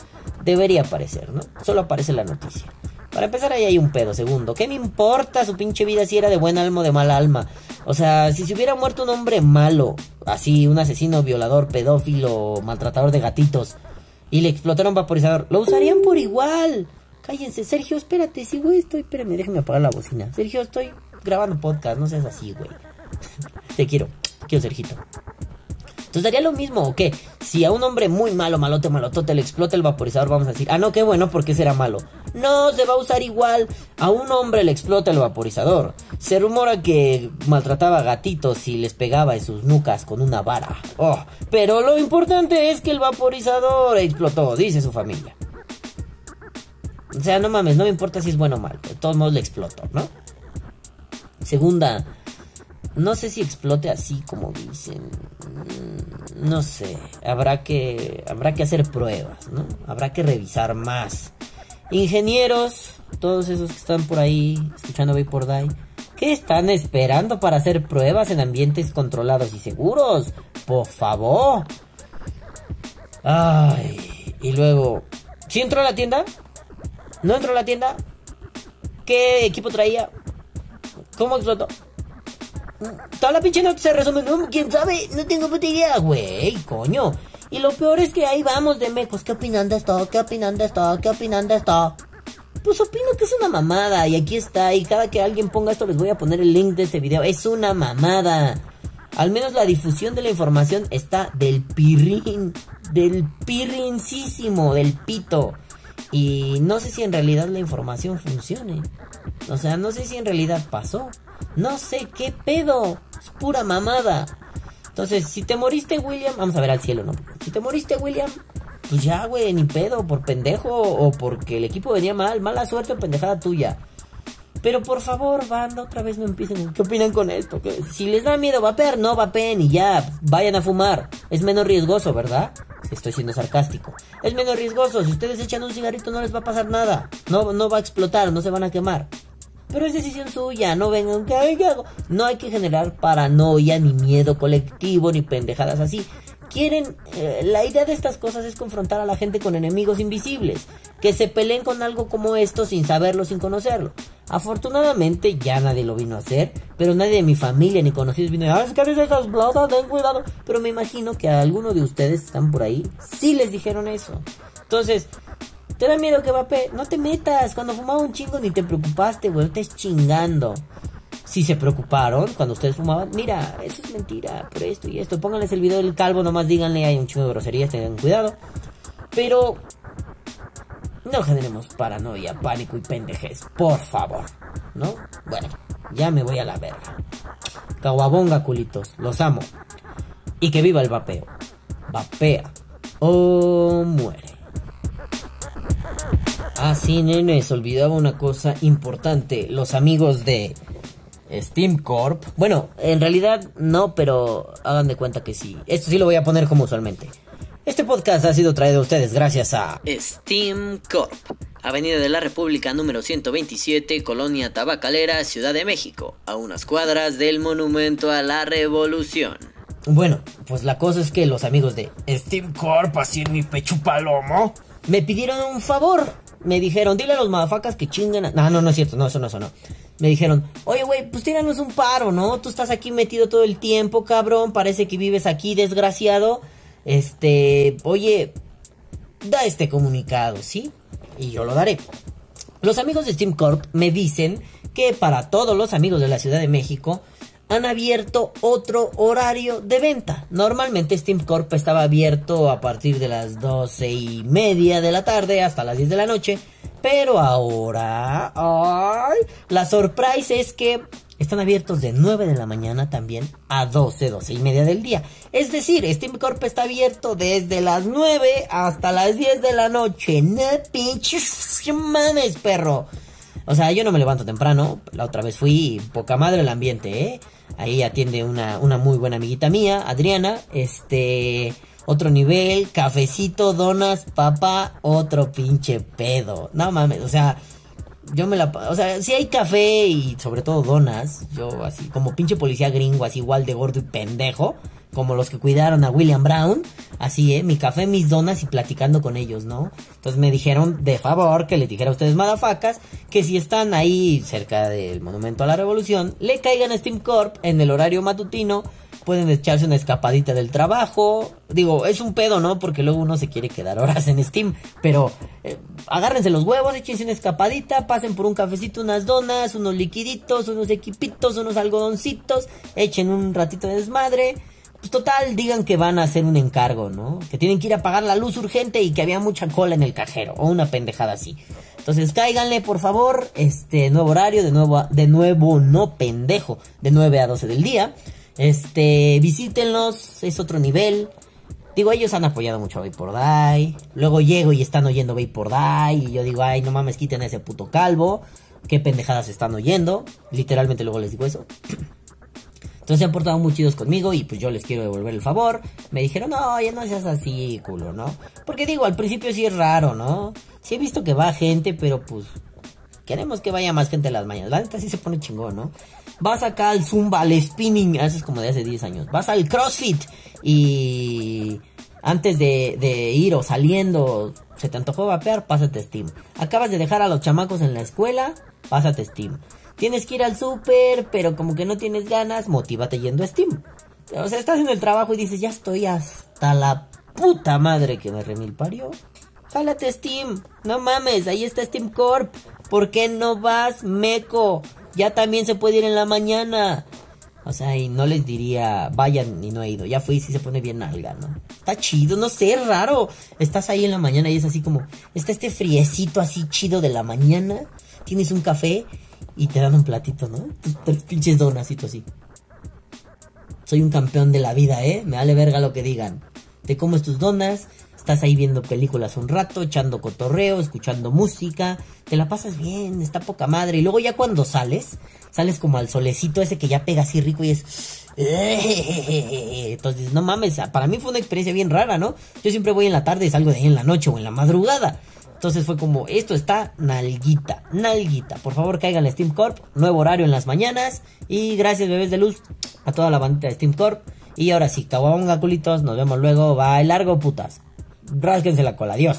debería aparecer, ¿no? Solo aparece la noticia. Para empezar, ahí hay un pedo. Segundo, ¿qué me importa su pinche vida si era de buen alma o de mal alma? O sea, si se hubiera muerto un hombre malo, así, un asesino, violador, pedófilo, maltratador de gatitos, y le explotaron vaporizador, lo usarían por igual. Cállense, Sergio, espérate, sí, güey, estoy, espérame, déjame apagar la bocina. Sergio, estoy grabando podcast, no seas así, güey. Te quiero, quiero Sergito. Entonces daría lo mismo, ¿o qué? Si a un hombre muy malo, malote, malotote le explota el vaporizador, vamos a decir, ah, no, qué bueno, porque será malo. No, se va a usar igual. A un hombre le explota el vaporizador. Se rumora que maltrataba gatitos y les pegaba en sus nucas con una vara. Oh, pero lo importante es que el vaporizador explotó, dice su familia. O sea, no mames, no me importa si es bueno o malo. De todos modos le explotó, ¿no? Segunda, no sé si explote así como dicen. Mm, no sé, habrá que habrá que hacer pruebas, ¿no? Habrá que revisar más. Ingenieros, todos esos que están por ahí escuchando por Die, ¿qué están esperando para hacer pruebas en ambientes controlados y seguros? Por favor. Ay, y luego, ¿sí entró a la tienda? No entró a la tienda. ¿Qué equipo traía? ¿Cómo explotó? Toda la pinche nota se resume. No, quién sabe, no tengo puta idea, güey, coño. Y lo peor es que ahí vamos de mecos. ¿Qué opinan de esto? ¿Qué opinan de esto? ¿Qué opinan de esto? Pues opino que es una mamada. Y aquí está. Y cada que alguien ponga esto les voy a poner el link de este video. Es una mamada. Al menos la difusión de la información está del pirrin. Del pirrincísimo. Del pito. Y no sé si en realidad la información funcione. O sea, no sé si en realidad pasó. No sé qué pedo. Es pura mamada. Entonces, si te moriste, William, vamos a ver al cielo, ¿no? Si te moriste, William, pues ya, güey, ni pedo, por pendejo o porque el equipo venía mal, mala suerte o pendejada tuya. Pero por favor, banda, otra vez no empiecen. ¿Qué opinan con esto? si les da miedo vapear, no vapeen y ya, vayan a fumar. Es menos riesgoso, ¿verdad? Estoy siendo sarcástico. Es menos riesgoso. Si ustedes echan un cigarrito no les va a pasar nada. No, no va a explotar, no se van a quemar. Pero es decisión suya, no vengan, ¿qué hago? No hay que generar paranoia, ni miedo colectivo, ni pendejadas así. Quieren, eh, la idea de estas cosas es confrontar a la gente con enemigos invisibles, que se peleen con algo como esto sin saberlo, sin conocerlo. Afortunadamente ya nadie lo vino a hacer, pero nadie de mi familia ni conocidos vino a decir, ah, es que esas ten cuidado. Pero me imagino que a alguno de ustedes están por ahí, sí les dijeron eso. Entonces, ¿Te da miedo que vape? No te metas. Cuando fumaba un chingo ni te preocupaste, güey. Estás chingando. Si se preocuparon cuando ustedes fumaban, mira, eso es mentira, por esto y esto. Pónganles el video del calvo, nomás díganle, hay un chingo de groserías, tengan cuidado. Pero no generemos paranoia, pánico y pendejez, por favor. ¿No? Bueno, ya me voy a la verga. Caguabonga, culitos, los amo. Y que viva el vapeo. Vapea o muere. Ah, sí, nenes, olvidaba una cosa importante. Los amigos de Steam Corp. Bueno, en realidad no, pero hagan de cuenta que sí. Esto sí lo voy a poner como usualmente. Este podcast ha sido traído a ustedes gracias a Steam Corp. Avenida de la República número 127, Colonia Tabacalera, Ciudad de México, a unas cuadras del Monumento a la Revolución. Bueno, pues la cosa es que los amigos de Steam Corp, así en mi pecho palomo, me pidieron un favor me dijeron, dile a los madafacas que chingan. No, no, no es cierto, no, eso no, eso no. Me dijeron, oye, güey, pues tíranos un paro, ¿no? Tú estás aquí metido todo el tiempo, cabrón. Parece que vives aquí, desgraciado. Este, oye, da este comunicado, ¿sí? Y yo lo daré. Los amigos de Steam Corp me dicen que para todos los amigos de la Ciudad de México han abierto otro horario de venta. Normalmente Steam Corp estaba abierto a partir de las doce y media de la tarde hasta las 10 de la noche. Pero ahora, ay, la sorpresa es que están abiertos de 9 de la mañana también a 12, 12 y media del día. Es decir, Steam Corp está abierto desde las 9 hasta las 10 de la noche. No pinches mames, perro. O sea, yo no me levanto temprano. La otra vez fui poca madre el ambiente, ¿eh? Ahí atiende una, una muy buena amiguita mía, Adriana. Este, otro nivel, cafecito, donas, papá, otro pinche pedo. No mames, o sea, yo me la... O sea, si hay café y sobre todo donas, yo así, como pinche policía gringo, así igual de gordo y pendejo como los que cuidaron a William Brown, así, ¿eh? Mi café, mis donas y platicando con ellos, ¿no? Entonces me dijeron, de favor, que les dijera a ustedes, madafacas, que si están ahí cerca del Monumento a la Revolución, le caigan a Steam Corp en el horario matutino, pueden echarse una escapadita del trabajo. Digo, es un pedo, ¿no? Porque luego uno se quiere quedar horas en Steam, pero eh, agárrense los huevos, échense una escapadita, pasen por un cafecito, unas donas, unos liquiditos, unos equipitos, unos algodoncitos, echen un ratito de desmadre pues total, digan que van a hacer un encargo, ¿no? Que tienen que ir a pagar la luz urgente y que había mucha cola en el cajero, o una pendejada así. Entonces cáiganle, por favor, este nuevo horario, de nuevo, de nuevo, no pendejo, de 9 a 12 del día. Este, visítenlos, es otro nivel. Digo, ellos han apoyado mucho a Vapor Die. Luego llego y están oyendo Vapor Die. Y yo digo, ay, no mames, quiten a ese puto calvo. Qué pendejadas están oyendo. Literalmente luego les digo eso. <clears throat> Entonces se han portado muy chidos conmigo y pues yo les quiero devolver el favor. Me dijeron, no, ya no seas así, culo, ¿no? Porque digo, al principio sí es raro, ¿no? Sí he visto que va gente, pero pues queremos que vaya más gente a las mañanas. La neta sí se pone chingón, ¿no? Vas acá al Zumba, al spinning, haces como de hace 10 años. Vas al CrossFit y antes de, de ir o saliendo Se te antojó vapear, pásate Steam. Acabas de dejar a los chamacos en la escuela, pásate Steam. Tienes que ir al súper, pero como que no tienes ganas, motívate yendo a Steam. O sea, estás en el trabajo y dices, ya estoy hasta la puta madre que me remil parió. Jálate Steam, no mames, ahí está Steam Corp. ¿Por qué no vas, meco? Ya también se puede ir en la mañana. O sea, y no les diría, vayan y no he ido. Ya fui y sí se pone bien alga, ¿no? Está chido, no sé, raro. Estás ahí en la mañana y es así como, está este friecito así chido de la mañana. Tienes un café y te dan un platito, ¿no? Tus pinches donas y así. Soy un campeón de la vida, ¿eh? Me vale verga lo que digan. Te comes tus donas, estás ahí viendo películas un rato, echando cotorreo, escuchando música, te la pasas bien, está poca madre. Y luego ya cuando sales, sales como al solecito ese que ya pega así rico y es... <laughs> Entonces, no mames, para mí fue una experiencia bien rara, ¿no? Yo siempre voy en la tarde y salgo de ahí en la noche o en la madrugada. Entonces fue como, esto está nalguita, nalguita. Por favor, caigan a Steam Corp, nuevo horario en las mañanas. Y gracias, bebés de luz, a toda la bandita de Steam Corp. Y ahora sí, caguabonga culitos, nos vemos luego. Bye, largo putas. Rásquense la cola, adiós.